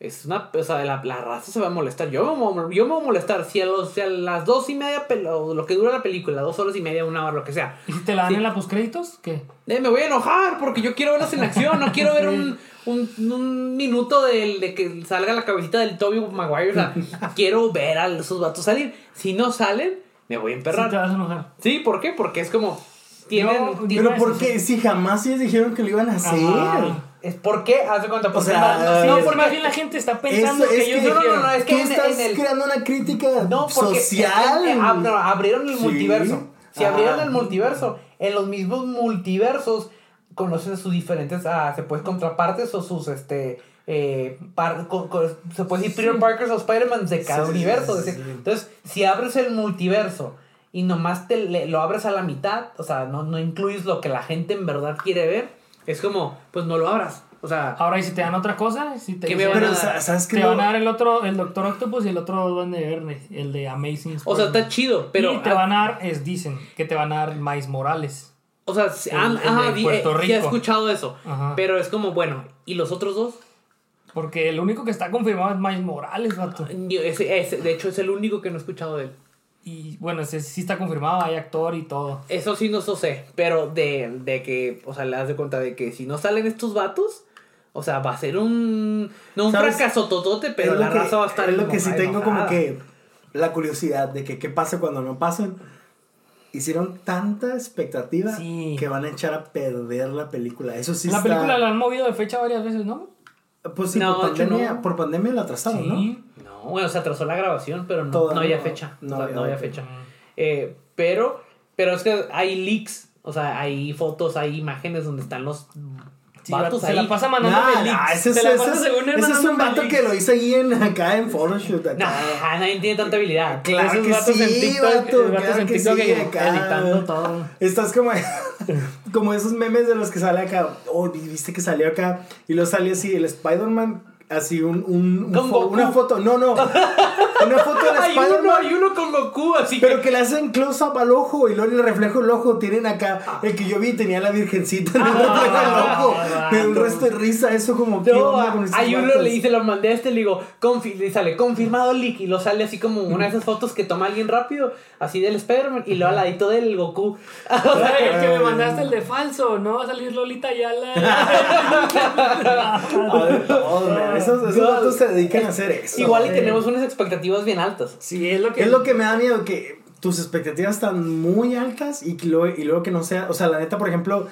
es una. O sea, la, la raza se va a molestar. Yo me, voy a- yo me voy a molestar. Si a, los, si a las dos y media, o lo que dura la película, dos horas y media, una hora, lo que sea. ¿Y si te la dan Sí. en la postcréditos? ¿Qué? Eh, me voy a enojar porque yo quiero verlos en acción. No quiero ver un, un, un minuto del- de, que salga la cabecita del Toby Maguire. O sea, quiero ver a esos vatos salir. Si no salen, me voy a Sí, te emperrar. vas a enojar. Sí, ¿por qué? Porque es como. Tienen. No, tienen- Pero ¿por qué? Si jamás ellos dijeron que lo iban a hacer. Ajá. es ¿Por qué? Haz de cuenta. Porque sea, No, porque que- más bien la gente está pensando Eso que es ellos que- no, no, dijeron. no, es que Tú en- estás en el- creando una crítica No, porque social. ab- no, abrieron el Sí. multiverso. Si Ah. abrieron el multiverso, en los mismos multiversos conocen sus diferentes, ah, se puede contrapartes o sus, este, eh, par- se puede decir Peter Parkers o Spider-Man de cada Sí, sí, universo. sí, sí. Entonces, si abres el multiverso y nomás te le- lo abres a la mitad, o sea, no, no incluyes lo que la gente en verdad quiere ver, es como, pues no lo abras. O sea, Ahora, y si te dan otra cosa, si te ¿Qué me dicen- van a Pero, dar? sa- ¿sabes qué? te no? van a dar el otro, el Doctor Octopus y el otro Duende Verde, el de Amazing o sea, está chido, pero... y te van a dar, es dicen, que te van a dar Miles Morales. O sea, sí, El- ah, el ajá, Puerto eh, sí he escuchado eso. Ajá. Pero es como, bueno, ¿y los otros dos? Porque el único que está confirmado es Miles Morales, vato. Ese- ese- de hecho, es el único que no he escuchado de él. Y bueno, ese sí está confirmado, hay actor y todo. Eso sí no lo sé, pero de, de que, o sea, le das de cuenta de que si no salen estos vatos, o sea, va a ser un, no un fracaso totote, pero Es lo la que- raza va a estar Es lo que sí enojada, tengo como que la curiosidad de que qué pasa cuando no pasan. Hicieron tanta expectativa Sí. que van a echar a perder la película. Eso sí la está- película la han movido de fecha varias veces, ¿no? Pues sí, No, por, pandemia, no. por pandemia la atrasaron, ¿no? No, bueno, se atrasó la grabación, pero no, no había fecha. No o sea, había no había fecha. fecha. Eh, pero, pero es que hay leaks, o sea, hay fotos, hay imágenes donde están los Sí, vato, se ahí. la pasa mandándome Nah, leaks. nah, ese, es, Se la ese pasa según ese es un vato leaks. que lo hizo ahí en, acá en Photoshoot. Acá. Nah, nadie tiene tanta habilidad. Claro Esos que vatos en sí, TikTok, vato, vatos claro en que TikTok sí, que- acá. editando todo. Estás como, como esos memes de los que sale acá. Oh, viste que salió acá. Y lo sale así el Spider-Man. Así un, un, un Con fo- Goku. una foto. No, no. Una foto del Hay uno, Spider-Man. hay uno con Goku, así Pero que. que le hacen close-up al ojo y luego el reflejo del ojo tienen acá. El que yo vi tenía la virgencita en el reflejo del ojo. Ah, Me da un resto de risa. Eso como que. Hay uno le dice, lo mandé a este, le digo, confi- le sale confirmado leak y lo sale así como una de esas fotos que toma alguien rápido, así del Spider-Man y luego al ladito del Goku. Ay, el que me mandaste el de falso, no va a salir Lolita Yala. A ver, man. Esos, esos God. vatos se dedican a hacer eso. Igual y tenemos unas expectativas bien altas. sí, es lo que. Es lo que me da miedo, que tus expectativas están muy altas y, que luego, y luego que no sea. O sea, la neta, por ejemplo,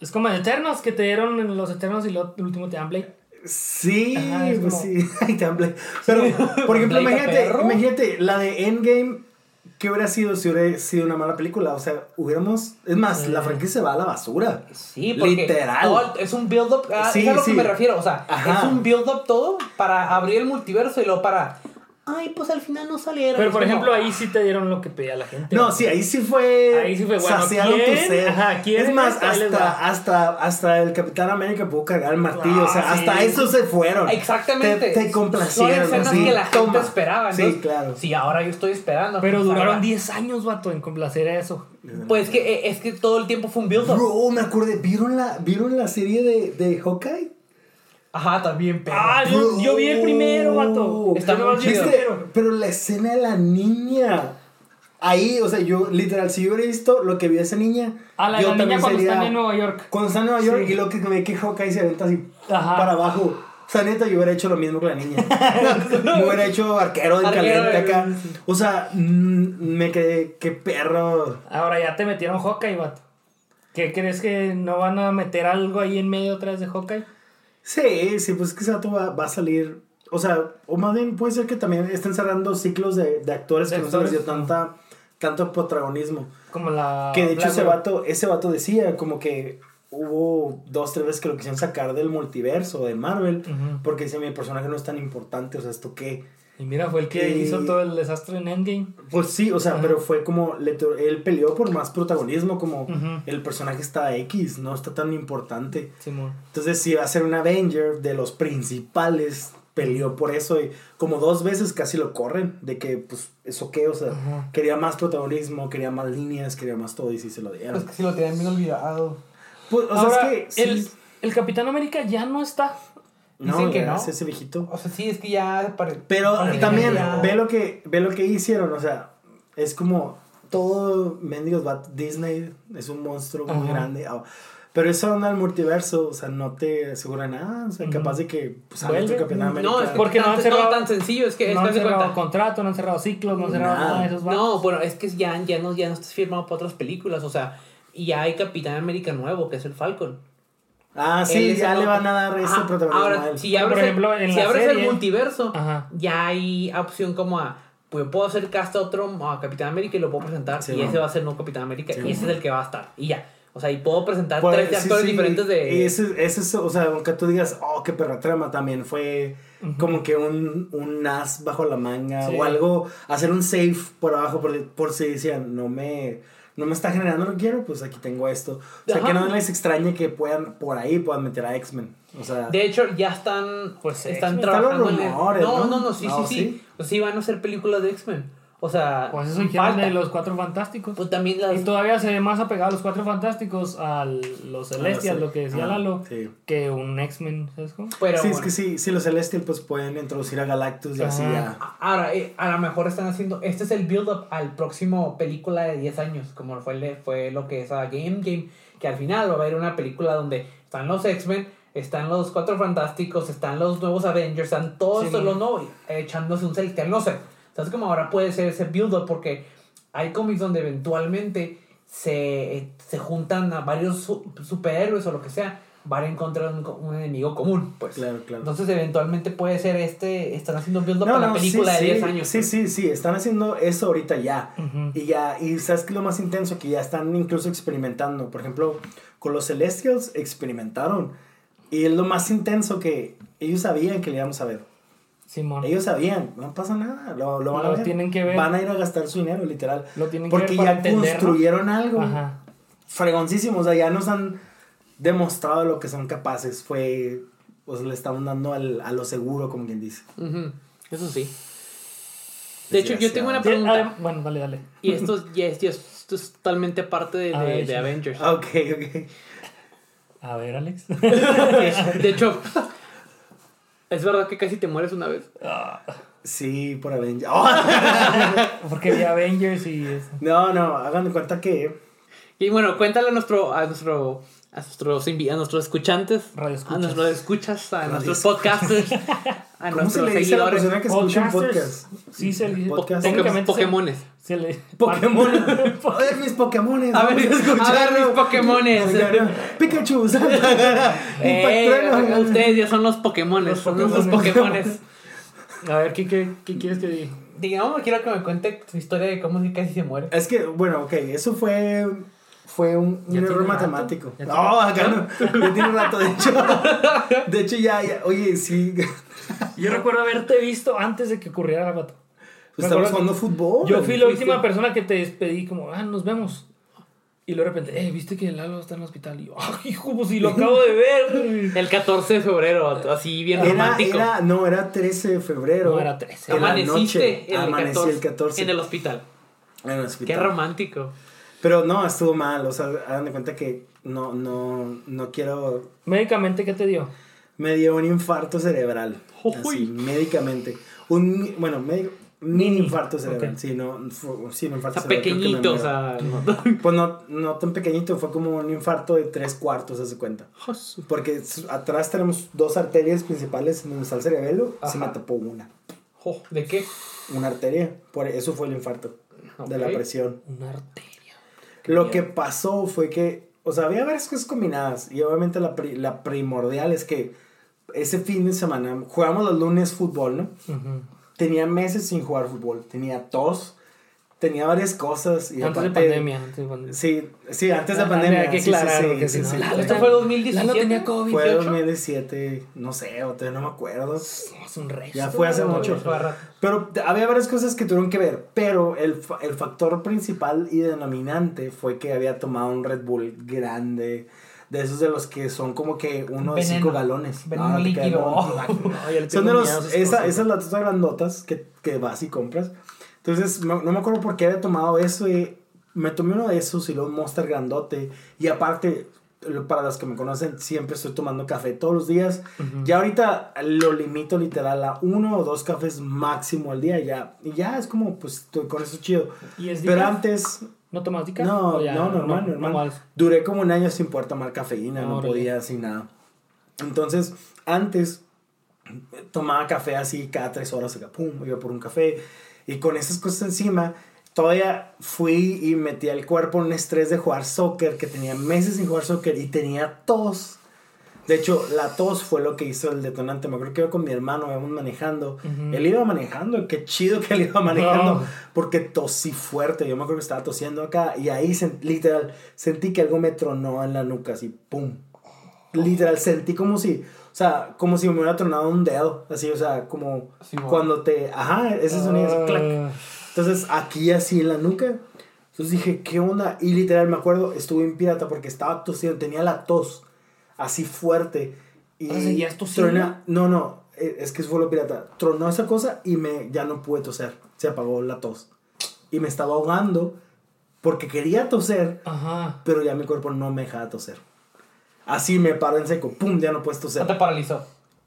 Es como en Eternos, que te dieron en los Eternos y lo, el último te dan Blade. sí, Ajá, es pues como- sí, te. Pero, por ejemplo, imagínate, imagínate, la de Endgame, ¿qué hubiera sido si hubiera sido una mala película? O sea, hubiéramos. Es más, Sí. la franquicia se va a la basura. Sí, porque Literal. todo es un build-up. ah, Sí, es a lo sí. que me refiero. O sea, Ajá. es un build-up todo para abrir el multiverso y luego para. Ay, pues al final no salieron. Pero por ejemplo, ahí sí te dieron lo que pedía la gente. No, sí, ahí sí fue. Ahí sí fue, bueno, saciaron tu ¿quién? sed. Ajá, ¿quién Es más, hasta, hasta, hasta el Capitán América pudo cargar el martillo. o sea, Ah, hasta sí. eso se fueron. Exactamente. Te, te complacieron. Son escenas así, que la gente toma. esperaba. Sí, entonces, claro. Sí, ahora yo estoy esperando. Pero duraron ahora- 10 años, vato, en complacer a eso. Pues que eh, es que todo el tiempo fue un build-up. Bro, me acordé, ¿vieron la, ¿vieron la serie de, de Hawkeye? Ajá, también, pero. Ah, yo, yo vi el primero, vato. Está Yo muy chido. Pero la escena de la niña. Ahí, o sea, yo, literal, si yo hubiera visto lo que vio esa niña. Ah, la, yo la niña también cuando sería- están en Nueva York. Cuando está en Nueva York Sí. y lo que me que Hawkeye se aventa así Ajá. para abajo. O sea, neta, yo hubiera hecho lo mismo que la niña. me hubiera hecho arquero de Arquero caliente acá. O sea, mm, me quedé, qué perro. Ahora ya te metieron Hawkeye, vato. ¿Qué crees que no van a meter algo ahí en medio otra vez de Hawkeye? Sí, sí, pues que ese vato va, va a salir. O sea, o más bien puede ser que también estén cerrando ciclos de, de actores De que no se les dio tanta, tanto protagonismo. Como la. Que de hecho Black ese vato, ese vato decía como que hubo dos, tres veces que lo quisieron sacar del multiverso de Marvel. Porque decía, mi personaje no es tan importante, o sea, ¿esto qué? Y mira, fue el que Y- hizo todo el desastre en Endgame. Pues sí, o sea, Ajá. pero fue como, él peleó por más protagonismo, como el personaje está X, no está tan importante. Simón. Entonces, si va a ser un Avenger de los principales, peleó por eso y como dos veces casi lo corren, de que, pues, eso qué, o sea, Ajá. quería más protagonismo, quería más líneas, quería más todo y sí se lo dieron. que si lo tenían bien olvidado. Pues, o sea, Ahora, es que sí, el, el Capitán América ya no está. No, dicen que ya no. es ese viejito. O sea, sí, es que ya... pare- Pero parece también ya- ve lo que ve lo que hicieron, o sea, es como todo mendigos va Disney es un monstruo muy Ajá. grande. ah, Pero eso anda al multiverso, o sea, no te asegura nada, o sea, capaz de que pues, Capitán América. No, es que Porque no han cerrado- tan sencillo, es que, no han cerrado cuenta. contrato, no han cerrado ciclos, no han cerrado Nada. nada de esos vatos. No, bueno, es que ya, ya, no, ya no estás firmado para otras películas, o sea, y ya hay Capitán América nuevo, que es el Falcon. Ah, sí, ya el le van a dar ese protagonismo a Ahora, él. si Por abres, ejemplo, el, en si la abres el multiverso, Ajá. ya hay opción como a, pues puedo hacer cast a otro a Capitán América y lo puedo presentar, Sí, y bueno. ese va a ser nuevo Capitán América, Sí, y ese bueno. es el que va a estar, y ya. O sea, y puedo presentar Pues, tres sí, actores sí, diferentes de... Ese, ese es, o sea, aunque tú digas, oh, qué perra trama, también fue como que un, un as bajo la manga Sí. o algo, hacer un safe por abajo por, por si decían, no me, no me está generando lo que quiero, pues aquí tengo esto. O sea, Ajá. que no les extrañe que puedan, por ahí puedan meter a X-Men. O sea, De hecho, ya están, Pues, están trabajando Están los en el- rumores, no, ¿no? no, no, sí, No, sí, sí. sí. Pues sí, van a hacer películas de X-Men. O sea, Pues eso falta. de los cuatro fantásticos. Pues también las... Y todavía se ve más apegado a los cuatro fantásticos, a los Celestials, sí. lo que decía Ah, Lalo, sí. que un X-Men, ¿sabes cómo? Pero sí, es que sí, sí, los Celestial pues pueden introducir a Galactus y así ya. Ahora, eh, a lo mejor están haciendo. Este es el build-up al próximo película de 10 años, como fue, el de- fue lo que es a Game Game. Que al final va a haber una película donde están los X-Men, están los Cuatro Fantásticos, están los nuevos Avengers, están todos Sí, los nuevos echándose un celestial. No sé. Entonces, como ahora puede ser ese build-up porque hay cómics donde eventualmente se, se juntan a varios su- superhéroes o lo que sea. Van en contra de un, un enemigo común, pues. Claro, claro. Entonces, eventualmente puede ser este. Están haciendo un build-up No, para no, la película sí, de 10 sí, años. Sí, pues. sí, sí, están haciendo eso ahorita ya. Ujú. Y ya, y sabes que lo más intenso, que ya están incluso experimentando. Por ejemplo, con los Celestials experimentaron. Y es lo más intenso que ellos sabían que le íbamos a ver. Simón. Ellos sabían, no pasa nada, lo, lo van a Lo ver. tienen que ver. Van a ir a gastar su dinero, literal. Lo tienen que Porque ver para ya entender, ¿no? construyeron algo Ajá. fregoncísimo. O sea, ya nos han demostrado lo que son capaces. Fue, pues le estaban dando al, a lo seguro, como quien dice. Eso sí. De hecho, yo tengo una Sí, pregunta. bueno, dale, dale. Y esto, es, esto totalmente parte de, de- ver, de. Avengers. Ok, ok. A ver, Alex. De hecho, es verdad que casi te mueres una vez. Ah, Sí, por Avengers. ¡Oh! Porque vi Avengers y eso. No, no, hagan de cuenta que. Y bueno, cuéntale a nuestro, a nuestro, a nuestros, invi- a nuestros escuchantes, a nuestros escuchas, a nuestros podcasters, a ¿Cómo se nuestros le dice a la seguidores. persona que escucha un Podcasters. podcast? Sí, se le dice. Pokémones. Se le... Pokémon. A ver mis Pokémones. A ver, a ver mis Pokémones. Pikachu, ustedes ya son los Pokémones, Los son nuestros Pokémones. A ver, ¿qué, qué, qué quieres que diga? Digamos, quiero que me cuente tu historia de cómo casi se muere. Es que, bueno, ok, eso fue. Fue un, un ¿Ya error matemático. ¿Ya No, acá no. Ya tiene un rato, de hecho. De hecho, ya, ya. Oye, sí. Yo recuerdo haberte visto antes de que ocurriera el vato. Acuerdo jugando fútbol. Yo fui la fuiste. última persona que te despedí, como, ah, nos vemos. Y luego de repente, eh, viste que Lalo está en el hospital. Y yo, ah, hijo, pues si lo acabo de ver. El 14 de febrero, así bien Era, romántico. era, no, era 13 de febrero. No, era 13. En la Amaneciste noche. en el, Amanecí 14, el 14. en el hospital. En el Qué hospital. romántico. Pero no, estuvo mal. O sea, hagan de cuenta que no, no, no quiero. Médicamente, ¿qué te dio? Me dio un infarto cerebral. Uy. Así, médicamente. Un, bueno, médico. Mini infarto cerebral. ok. Sí, no, fue- sí, un O infarto sea, cerebral, pequeñito, o sea. no. Pues no, no tan pequeñito, fue como un infarto de tres cuartos, haz de cuenta. Porque atrás tenemos dos arterias principales en donde está el cerebelo, se me tapó una. ¿De qué? Una arteria, por eso fue el infarto de la presión. Una arteria. Lo que pasó fue que, o sea, había varias cosas combinadas. Y obviamente la, pri- la primordial es que ese fin de semana jugamos los lunes fútbol, ¿no? Ujú. Tenía meses sin jugar fútbol. Tenía tos, tenía varias cosas. Y Antes de pandemia. Antes de pandemia. Sí, sí, antes de Ah, pandemia. hay que sí, sí, aclarar, sí, porque sí, si no, sí. Lalo, esto fue 2017. Lalo tenía COVID. Fue 18. 2017, no sé, o todavía no me acuerdo. Es un resto. Ya fue hace mucho. Pero había varias cosas que tuvieron que ver, pero el, el factor principal y denominante fue que había tomado un Red Bull grande, de esos de los que son como que uno de cinco galones. Veneno No, te líquido. Oh, no, Son de los, esa, esas latotas grandotas que, que vas y compras. Entonces, no, no me acuerdo por qué había tomado eso y me tomé uno de esos y luego un Monster grandote. Y aparte, para los que me conocen, siempre estoy tomando café todos los días. Ya ahorita lo limito literal a uno o dos cafés máximo al día y ya. Y ya es como, pues, estoy con eso chido. ¿Y es Pero antes, ¿No tomas decaf? no, ¿O ya no, normal, normal. Duré como un año sin poder tomar cafeína, no podía sin nada. Entonces, antes tomaba café así cada tres horas, acá, pum, iba por un café. Y con esas cosas encima, todavía fui y metí al cuerpo un estrés de jugar soccer, que tenía meses sin jugar soccer y tenía tos. De hecho, la tos fue lo que hizo el detonante. Me acuerdo que iba con mi hermano, íbamos manejando. Ujú. Él iba manejando, qué chido que él iba manejando. No. Porque tosí fuerte. Yo me acuerdo que estaba tosiendo acá. Y ahí, literal, sentí que algo me tronó en la nuca, así, pum. Literal, sentí como si, o sea, como si me hubiera tronado un dedo. Así, o sea, como Sí, bueno. cuando te, ajá, ese sonido, así, clac. Ah, Entonces, aquí así en la nuca. Entonces dije, ¿qué onda? Y literal, me acuerdo, estuve en pirata porque estaba tosiendo, tenía la tos así fuerte. Y ¿seguías tosiendo? trona- no, no, eh, es que eso fue lo pirata. Tronó esa cosa y me, ya no pude toser. Se apagó la tos. Y me estaba ahogando porque quería toser, Ajá. pero ya mi cuerpo no me dejaba toser. Así me paró en seco, pum, ya no puedes toser. No te paralizó.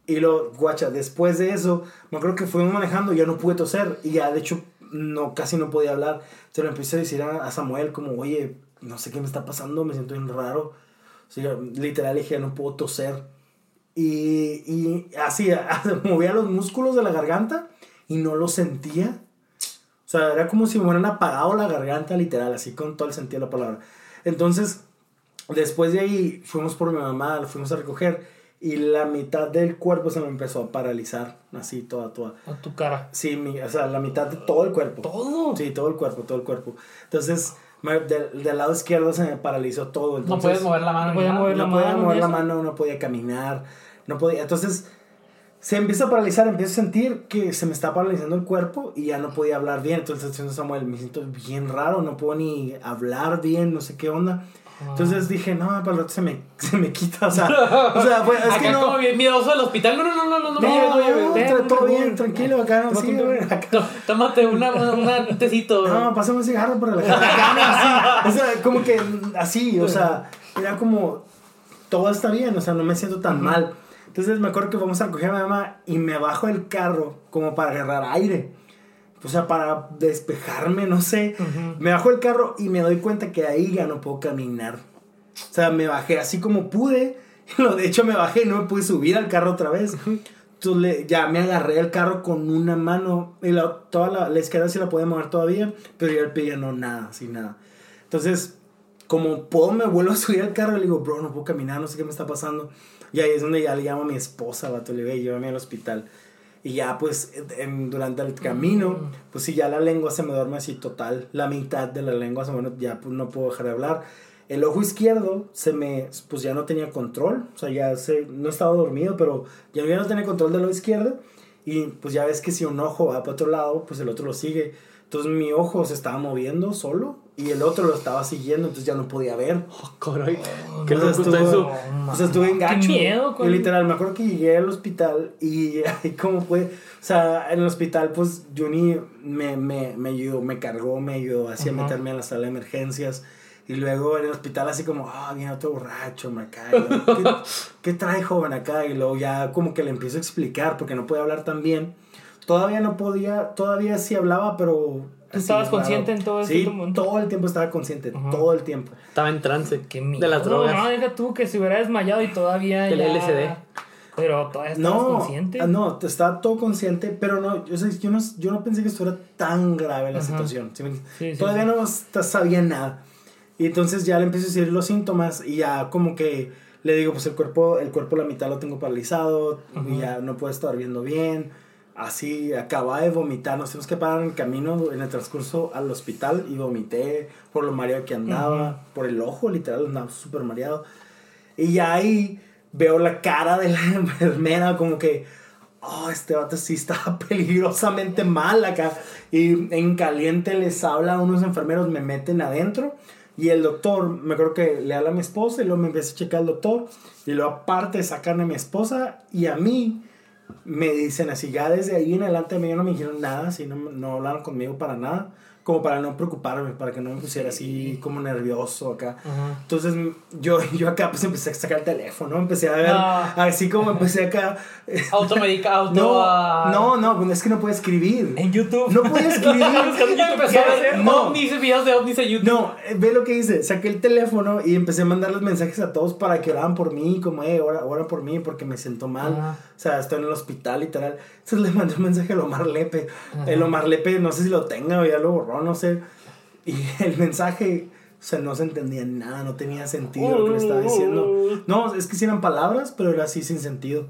Y lo, guacha, después de eso, me acuerdo que fuimos manejando, ya no pude toser y ya de hecho no, casi no podía hablar. Se lo empecé a decir a, a Samuel como, oye, no sé qué me está pasando, me siento bien raro. Sea, literal dije, no puedo toser. Y, y así, movía los músculos de la garganta y no lo sentía. O sea, era como si me hubieran apagado la garganta, literal, así con todo el sentido de la palabra. Entonces, después de ahí, fuimos por mi mamá, lo fuimos a recoger y la mitad del cuerpo se me empezó a paralizar, así toda, toda. A tu cara. Sí, mi, o sea, la mitad de todo el cuerpo. ¿Todo? Sí, todo el cuerpo, todo el cuerpo. Entonces, me- del, del lado izquierdo se me paralizó todo. No Entonces, puedes mover la mano. No podía mover la no podía mano, mover la mano, no podía caminar, no podía. Entonces, se empieza a paralizar, empiezo a sentir que se me está paralizando el cuerpo y ya no podía hablar bien. Entonces, diciendo Samuel, me siento bien raro, no puedo ni hablar bien, no sé qué onda. Entonces dije, no, para el rato se me, se me quita, o sea, o sea, pues, es Acá que no. como bien miedoso del hospital. No, no, no, no, no, no, No, todo bien, tranquilo, acá no, sí, Tómate una, una- un tecito. No, pásame un cigarro para la acá. O sea, como que así, o sea, era como todo está bien, o sea, no me siento tan mal. Entonces me acuerdo que vamos a recoger a mi mamá y me bajo del carro como para agarrar aire. O sea, para despejarme, no sé. Me bajo del carro y me doy cuenta que ahí ya no puedo caminar. O sea, me bajé así como pude. De hecho, me bajé y no me pude subir al carro otra vez. Entonces le- ya me agarré el carro con una mano. Y la, toda la, la izquierda sí la podía mover todavía. Pero ya el pie ya no, nada, sin nada. Entonces, como puedo, me vuelvo a subir al carro y le digo, bro, no puedo caminar, no sé qué me está pasando. Y ahí es donde ya le llamo a mi esposa, vato, le digo, "Ey, llévame al hospital. Y ya, pues, en- durante el camino, pues sí, ya la lengua se me duerme así total. La mitad de la lengua, se me- ya pues, no puedo dejar de hablar. El ojo izquierdo se me, pues ya no tenía control. O sea, ya se, no estaba dormido, pero ya ya no tenía control del ojo izquierdo. Y pues ya ves que si un ojo va para otro lado, pues el otro lo sigue. Entonces mi ojo se estaba moviendo solo y el otro lo estaba siguiendo, entonces ya no podía ver. Oh, caray. Qué O sea, loco está estuvo- eso. O sea, estuve en Qué gacho. miedo, Y literal, me acuerdo que llegué al hospital y ahí como fue, o sea, en el hospital pues Juni me, me, me ayudó, me cargó, me ayudó así a Ajá. meterme en la sala de emergencias. Y luego en el hospital así como, ah, viene otro borracho, me cae. ¿Qué, ¿Qué trae joven acá? Y luego ya como que le empiezo a explicar porque no podía hablar tan bien. Todavía no podía, todavía sí hablaba, pero... ¿Tú estabas consciente en todo ese Sí, todo el tiempo estaba consciente, Ajá. todo el tiempo. Estaba en trance. Qué miedo. De las drogas. No, deja tú que se hubiera desmayado y todavía. Del ya- LSD. Pero todavía estabas No, consciente. ah, no, te- estaba todo consciente, pero no, yo, sé, yo no, yo no pensé que esto era tan grave la Ajá. situación. ¿sí me- Sí, sí, Todavía sí. no sabía nada. Y entonces ya le empiezo a decir los síntomas y ya como que le digo, pues el cuerpo, el cuerpo la mitad lo tengo paralizado, y ya no puedo estar viendo bien. Así, acababa de vomitar, nos tuvimos que parar en el camino, en el transcurso al hospital y vomité por lo mareado que andaba, por el ojo, literal, andaba súper mareado. Y ya ahí veo la cara de la enfermera como que, oh, este vato sí está peligrosamente mal acá. Y en caliente les habla a unos enfermeros, me meten adentro. Y el doctor, me acuerdo que le habla a mi esposa y luego me empieza a checar el doctor. Y luego aparte sacan a mi esposa y a mí me dicen así, ya desde ahí en adelante a mí no me dijeron nada, así no, no hablaron conmigo para nada como para no preocuparme, para que no me pusiera así como nervioso acá. Entonces yo, yo acá pues empecé a sacar el teléfono, empecé a ver, No. así como empecé acá. Automedica, auto. No, ah, no, no, es que no puedo escribir. En YouTube. No puedo escribir. Empezó a ver No. ovnis, videos de ovnis en YouTube. No, eh, ve lo que hice. Saqué el teléfono y empecé a mandar los mensajes a todos para que oraran por mí, como, eh, ora, ora por mí porque me siento mal. Ajá. O sea, estoy en el hospital literal. Entonces le mandé un mensaje a Omar Lepe. El Omar Lepe, no sé si lo tenga o ya lo borró, no sé. Y el mensaje, o sea, no se entendía nada, no tenía sentido lo que me estaba diciendo. No, es que sí eran palabras, pero era así sin sentido.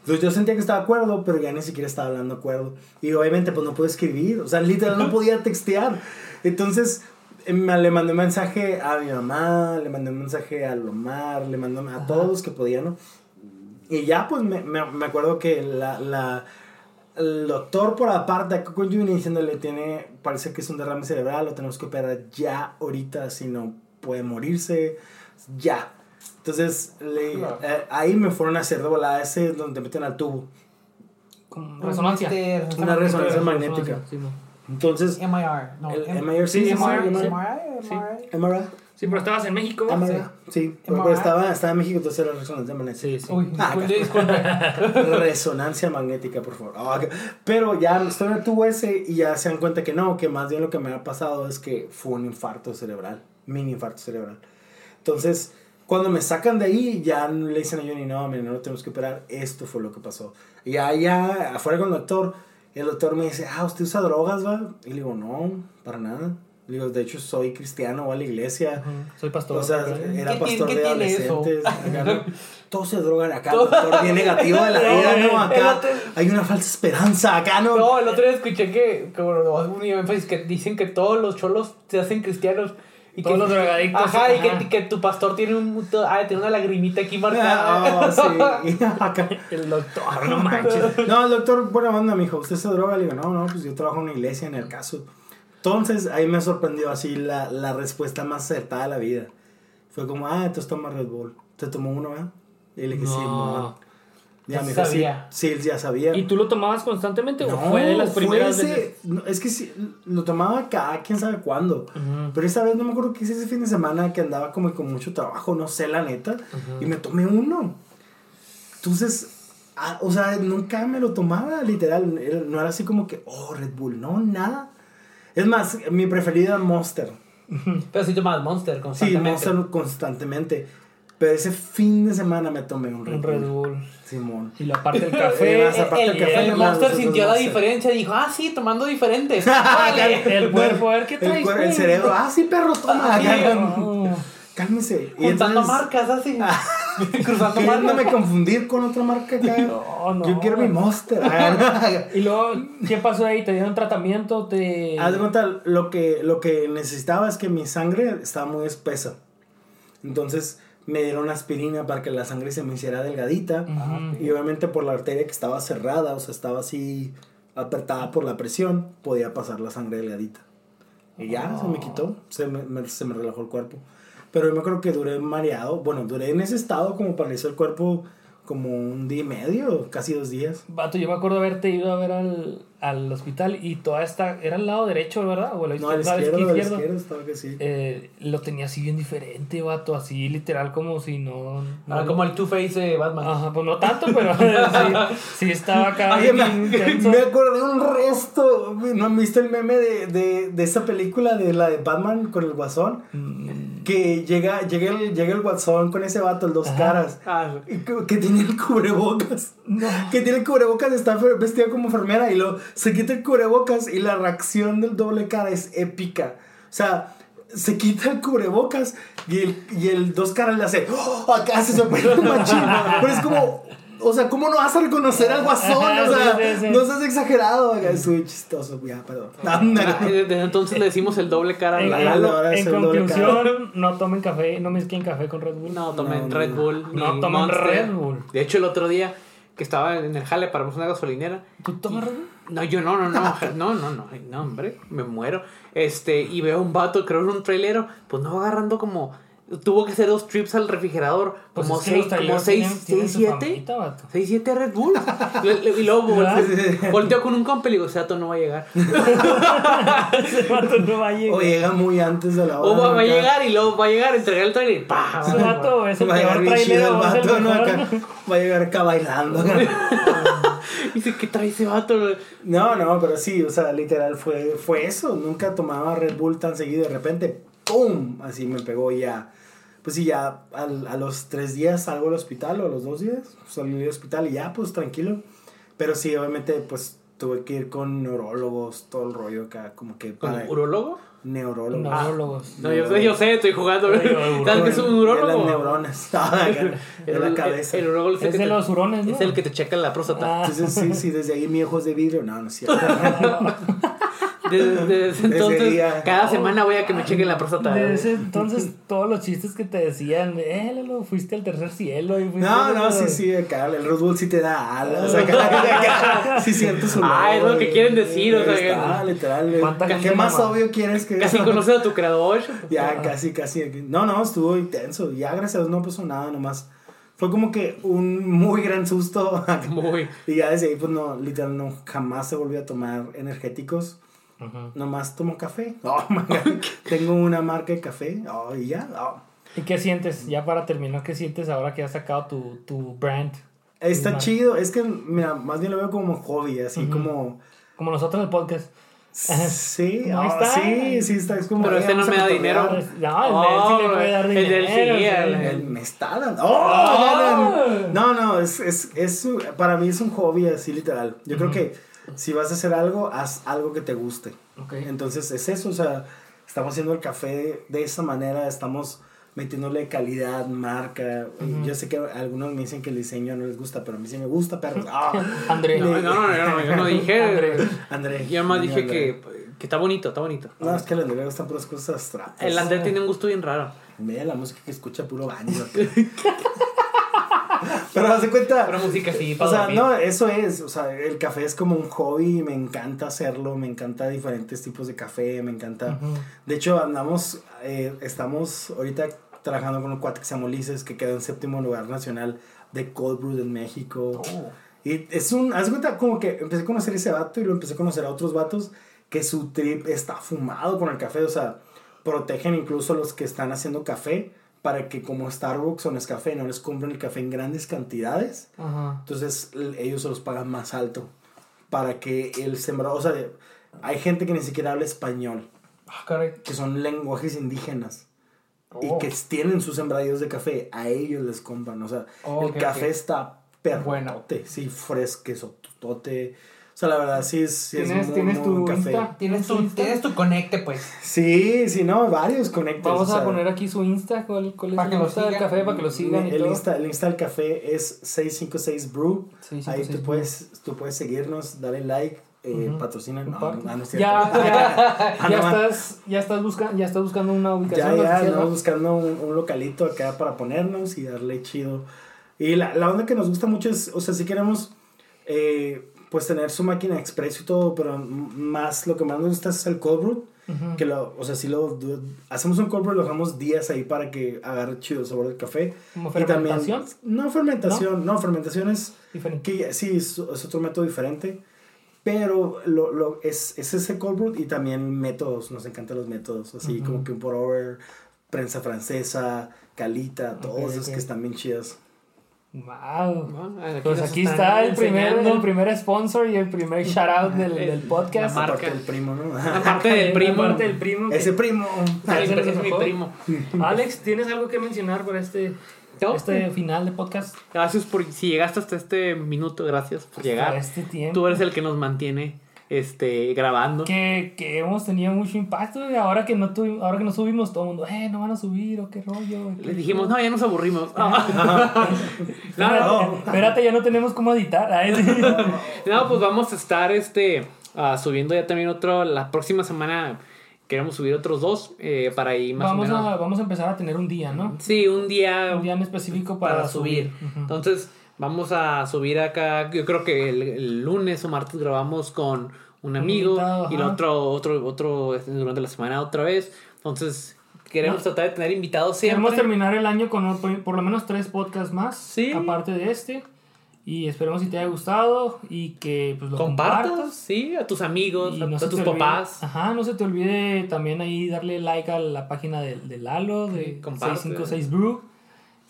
Entonces yo sentía que estaba de acuerdo, pero ya ni siquiera estaba hablando de acuerdo. Y obviamente pues no puedo escribir, o sea, literal no podía textear. Entonces eh, me- le mandé un mensaje a mi mamá, le mandé un mensaje a Lomar, le mandé a todos los que podían, ¿no? Y ya pues me, me, me acuerdo que la, la, el doctor por aparte acá con Juni diciéndole tiene, parece que es un derrame cerebral, lo tenemos que operar ya ahorita, si no puede morirse, ya. Entonces le- Claro. eh, ahí me fueron a hacer de volada ese donde te meten al tubo. Con resonancia. Este, Una resonancia magnética. Sí, mo. Entonces, MIR. No, el M- MIR, sí. MRI, Sí. MRI. MRI. Sí, pero estabas en México. ¿va? MRI, sí, pero, MRI. pero estaba, estaba en México, entonces era resonancia magnética. Sí, sí. Uy, Ah, disculpe, disculpe. Resonancia magnética, por favor. Ah, ok. Pero ya estoy en el tubo ese y ya se dan cuenta que no, que más bien lo que me ha pasado es que fue un infarto cerebral, mini infarto cerebral. Entonces, cuando me sacan de ahí, ya le dicen a Johnny, no, mira, no lo tenemos que operar, esto fue lo que pasó. Y allá, afuera con el doctor, el doctor me dice, ah, ¿usted usa drogas, va? Y le digo, no, para nada. Digo, de hecho, soy cristiano, voy a la iglesia. Soy pastor. O sea, era ¿Qué pastor tiene- de adolescentes. acá, ¿no? Todos se drogan acá, doctor, bien negativo de la vida, ¿no? Acá otro- hay una falsa esperanza, acá, ¿no? No, el otro día escuché que, que bueno, que dicen que todos los cholos se hacen cristianos. Y Todos que, los drogadictos, Ajá, y que, que tu pastor tiene un. Ah, tiene una lagrimita aquí marcada. Ah, oh, sí. Acá. El doctor, no manches. No, el doctor, buena banda, me dijo, ¿usted se droga? Le digo, no, no, pues yo trabajo en una iglesia en el caso. Entonces, ahí me sorprendió así la, la respuesta más acertada de la vida. Fue como, ah, entonces toma Red Bull. ¿Te tomó uno, verdad? Y le dije, sí, No. mamá. Ya Ya me sí, sabía. sí, él ya sabía. ¿Y tú lo tomabas constantemente o No, fue de las fue primeras ese- veces? no, es que sí, lo tomaba acá, quién sabe cuándo. Ujú. Pero esa vez no me acuerdo que hice ese fin de semana que andaba como con mucho trabajo, no sé la neta, y me tomé uno. Entonces, ah, o sea, nunca me lo tomaba, literal. era- no era así como que, oh, Red Bull, no, nada. Es más, mi preferida Monster. Pero sí tomas Monster Sí, constantemente. Monster constantemente. Pero ese fin de semana me tomé un Red, Un Red Bull. Bull. Simón. Y la parte del Eh, café. aparte el, café, Monster sintió la diferencia. Dijo, ah, sí, tomando diferente. Vale. el cuerpo, a ver qué El, traes. el cerebro, ah, sí, perro, toma. Ah, sí. Cálmese. Y Juntando entonces, marcas así. Cruzando marcas. confundir con otra marca acá. No, no. Yo quiero mi Monster. Ah, Y luego, ¿qué pasó ahí? ¿Te dieron tratamiento? ¿Te... Haz de cuenta, lo que, lo que necesitaba es que mi sangre estaba muy espesa. Entonces me dieron aspirina para que la sangre se me hiciera delgadita. Y obviamente por la arteria que estaba cerrada, o sea, estaba así apretada por la presión, podía pasar la sangre delgadita. Y ya, se me quitó, se me, me- se me relajó el cuerpo. Pero yo me creo que duré mareado, bueno, duré en ese estado como paralizó el cuerpo como un día y medio, casi dos días. Vato, yo me acuerdo haberte ido a ver al, al hospital y toda esta... Era el lado derecho, ¿verdad? O el No, el izquierdo, izquierdo, el izquierdo. izquierdo estaba que sí. Eh, lo tenía así bien diferente, vato. Así literal como si no... Ah, como el Two-Face de Batman. Ajá, pues no tanto, pero sí, sí estaba acá. Me, me acordé un resto. ¿No han visto el meme de, de, de esa película de la de Batman con el guasón? Mm, Que llega, llega, el, llega el guasón con ese vato, el dos Ajá. caras. Ah, y que, que tiene el cubrebocas. No. Que tiene el cubrebocas, está vestida como enfermera y lo se quita el cubrebocas y la reacción del doble cara es épica. O sea, se quita el cubrebocas y el, y el dos caras le hace, "Oh", acá se sorprende un machín. Pero es como, o sea, ¿cómo no vas a reconocer al guasón? O sea, Sí, sí, sí. no seas exagerado. Es muy chistoso, ya, perdón. Ah, entonces le decimos el doble cara En, al en- en el conclusión, no tomen café, no mezclen café con Red Bull. No tomen No, Red no. Bull. No tomen Monster. Red Bull. De hecho, el otro día que estaba en el jale para una gasolinera. ¿Tú tomas Bull? No, yo no, no, no. No, no, no. No, hombre, me muero. Este, y veo un vato, creo en un trailero, pues no agarrando como. Tuvo que hacer dos trips al refrigerador. Pues Como es que seis, los como traileros seis, tienen- tienen seis, su siete. famita, vato. 6, 7 Red Bull. Le- le- y luego ¿Verdad? volteo, volteo con un compa y le digo, ese vato no va a llegar. Ese vato no va a llegar. O llega muy antes de la hora. O va, va a llegar y luego va a llegar, entregar el trailer y ¡pah! Ese vato es el Va a llegar peor bien chido trailero. el vato, ¿no? mejor. Acá. Va a llegar acá bailando. Dice, ¿qué trae ese vato? No, no, pero sí, o sea, literal fue, fue eso. Nunca tomaba Red Bull tan seguido. De repente, ¡pum! Así me pegó ya. Pues sí, ya al- a los tres días salgo al hospital o a los dos días salí al hospital y ya, pues tranquilo. Pero sí, obviamente, pues tuve que ir con neurólogos, todo el rollo acá, como que ¿Con para urólogo? neurólogos. Neurólogos. No, yo, yo sé, estoy jugando. ¿Sabes qué es un De urólogo? las neuronas. de El- la el- cabeza. El, urólogo es, el Es de te- los hurones, ¿no? es el que te checa la próstata. Ah. Entonces, sí, sí, desde ahí mi ojo es de vidrio. No, no es cierto. Desde, desde entonces, ahí ya- cada semana voy a que me chequen la próstata. De ese entonces, todos los chistes que te decían, eh, Lalo, fuiste al tercer cielo. Y fuiste No, no, sí, sí, acá el Red Bull sí te da alas. Acá, acá, sí sientes su Ah, es lo que quieren decir, o sea, que- Está, literal. ¿Cuánta ¿Qué más mama? obvio quieres que Casi conoces a tu creador. Ya, casi, casi. No, no, estuvo intenso. Ya, gracias a Dios, no pasó nada nomás. Fue como que un muy gran susto. Muy. Y ya desde ahí, pues no, literal, no, jamás se volvió a tomar energéticos. Ujú. Nomás tomo café. Oh, my God. Tengo una marca de café. Oh, y ya. oh. ¿Y qué sientes? Ya para terminar, ¿qué sientes ahora que has sacado tu, tu brand? Está chido. Es que, mira, más bien lo veo como hobby, así Ujú. como. Como nosotros el podcast. Sí, oh, está. sí, sí, está. Es como. Pero este no me da dinero. No, el sí le puede dar el dinero. sí, sea, el- Él me está dando. ¡Oh! No, no, es, es, es, para mí es un hobby así literal. Yo creo que si vas a hacer algo, haz algo que te guste. Ok. Entonces es eso, o sea, estamos haciendo el café de esa manera, estamos metiéndole calidad, marca. Ujú. Yo sé que algunos me dicen que el diseño no les gusta, pero a mí sí me gusta, perros. ¡Ah! André. No, no, no, no, no, yo no dije. André. André. Yo más dije André. que, que está bonito, está bonito. No, es que al André le gustan puras cosas abstractas. El André tiene un gusto bien raro. Mira la música que escucha puro baño. Pero haz de cuenta. Pero música así, O para sea, dormir. no, eso es, o sea, el café es como un hobby, me encanta hacerlo, me encanta diferentes tipos de café, me encanta. De hecho, andamos, eh, estamos ahorita trabajando con un cuate que se llama Ulises, que quedó en séptimo lugar nacional de Cold Brew en México. Oh. Y es un, haz de cuenta, como que empecé a conocer ese vato y lo empecé a conocer a otros vatos que su trip está fumado con el café, o sea, protegen incluso a los que están haciendo café para que como Starbucks o Nescafé no les compren el café en grandes cantidades. Ajá. Entonces ellos se los pagan más alto para que el sembrado, o sea, hay gente que ni siquiera habla español, Ah, caray. que son lenguajes indígenas Oh. y que tienen sus sembradíos de café, a ellos les compran, o sea, Oh, el café está Bueno. perrote, sí, fresquesotote. O sea, la verdad sí es, sí es ¿Tienes, muy, ¿tienes muy tu buen café. Insta? Tienes tu, Insta? tienes tu conecte, pues. Sí, sí, no, varios conectos. Vamos o a sea, poner aquí su Insta. ¿Cuál, cuál es Para el que lo Insta del sigan. café? Para que lo sigan y el todo. Insta, el Insta del café es 656 Brew. Ahí 656 tú puedes, tú puedes seguirnos, darle like, eh, No, no, no es cierto. ya, ya, Ah, ya, estás, ya, estás buscando, ya estás buscando una Ya, ubicación. ya, oficial, andamos ¿no? buscando un, un localito acá para ponernos y darle chido. Y la, la onda que nos gusta mucho es, o sea, si queremos, eh, pues tener su máquina expreso y todo, pero más, lo que más nos gusta es el cold brew. Ujú. Que lo, o sea, si lo hacemos un cold brew, lo dejamos días ahí para que agarre chido el sabor del café. ¿Como Y también- fermentación? no, fermentación, no, fermentación es Diferente. que sí, es, es otro método diferente. Pero lo, lo, es, es ese cold brew y también métodos, nos encantan los métodos, así Ujú. como que un pour over, prensa francesa, calita, todos Ok, esos ok. que están bien chidos. Wow. Bueno, Pues aquí está el primer, el primer sponsor y el primer shout out del, El- del podcast. la marca. Aparte del primo, ¿no? Aparte del primo. Aparte del primo. Ese primo. Ese es mi primo. Alex, ¿tienes algo que mencionar por este, No. este final de podcast? Gracias por si llegaste hasta este minuto, gracias por llegar. Para este tiempo. Tú eres el que nos mantiene este, grabando. Que, que hemos tenido mucho impacto. Y ahora que no tuvimos, ahora que no subimos, todo el mundo, eh, no van a subir, o qué rollo. Les dijimos, no, ya nos aburrimos. no, no, espérate, ya no tenemos cómo editar. No, pues vamos a estar este, ah, subiendo ya también otro. La próxima semana queremos subir otros dos eh, para ir más vamos, o menos. a, vamos a empezar a tener un día, ¿no? Sí, un día, Un día en específico para, para, subir. Entonces, vamos a subir acá. Yo creo que el, el lunes o martes grabamos con un amigo invitado, y el otro, otro, otro este, durante la semana otra vez. Entonces, queremos No. tratar de tener invitados Queremos siempre. terminar el año con un- por lo menos tres podcasts más, Sí. aparte de este. Y esperemos si te haya gustado y que pues lo Compartas, compartas. sí, a tus amigos, Y a, no a tus papás. ajá, no se te olvide también ahí darle like a la página de, de Lalo, de Sí, comparte. 656 Brew.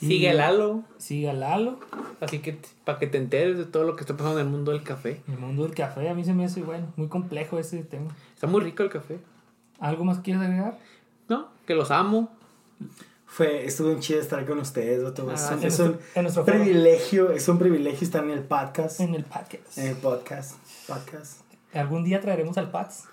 Sigue a Lalo, Sigue a Lalo. así que para que te enteres de todo lo que está pasando en el mundo del café. El mundo del café, a mí se me hace, bueno, muy complejo ese tema. Está muy rico el café. ¿Algo más quieres agregar? ¿No? Que los amo. Fue, estuvo bien chido estar con ustedes. Es, Ah, un- es nuestro- un foro. privilegio, es un privilegio estar en el podcast. En el podcast. En el podcast. Podcast. Algún día traeremos al Pats.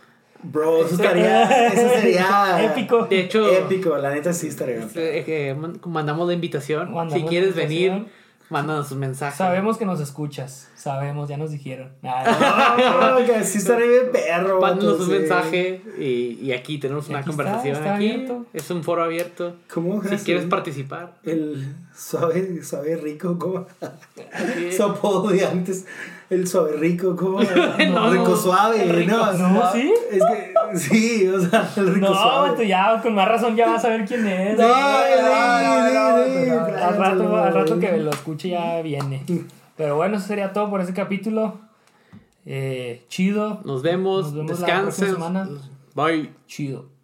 Bro, eso estaría, eso sería Épico. De hecho, épico, la neta sí estaría. bien. eh, eh, man- mandamos la invitación. Mandamos si quieres invitación. venir, mándanos un mensaje. Sabemos que nos escuchas. Sabemos, ya nos dijeron. No, que sí estaría bien perro. Mándanos un sí. mensaje y, y aquí tenemos Y una aquí conversación. está aquí abierto. es un foro abierto. ¿Cómo? Si Gracias. quieres participar. El suave, suave rico, ¿cómo? Su apodo de antes. El suave rico, ¿cómo? No, rico suave, el rico ¿no? No, ¿sí? Es que, sí, o sea, el rico No, suave. vato, ya con más razón ya vas a ver quién es. No, sí, no, sí, no, Al rato, al rato que lo escuche ya viene. Pero bueno, eso sería todo por ese capítulo. Eh, chido. Nos vemos. Nos vemos la próxima descansen. semana. Bye. Chido.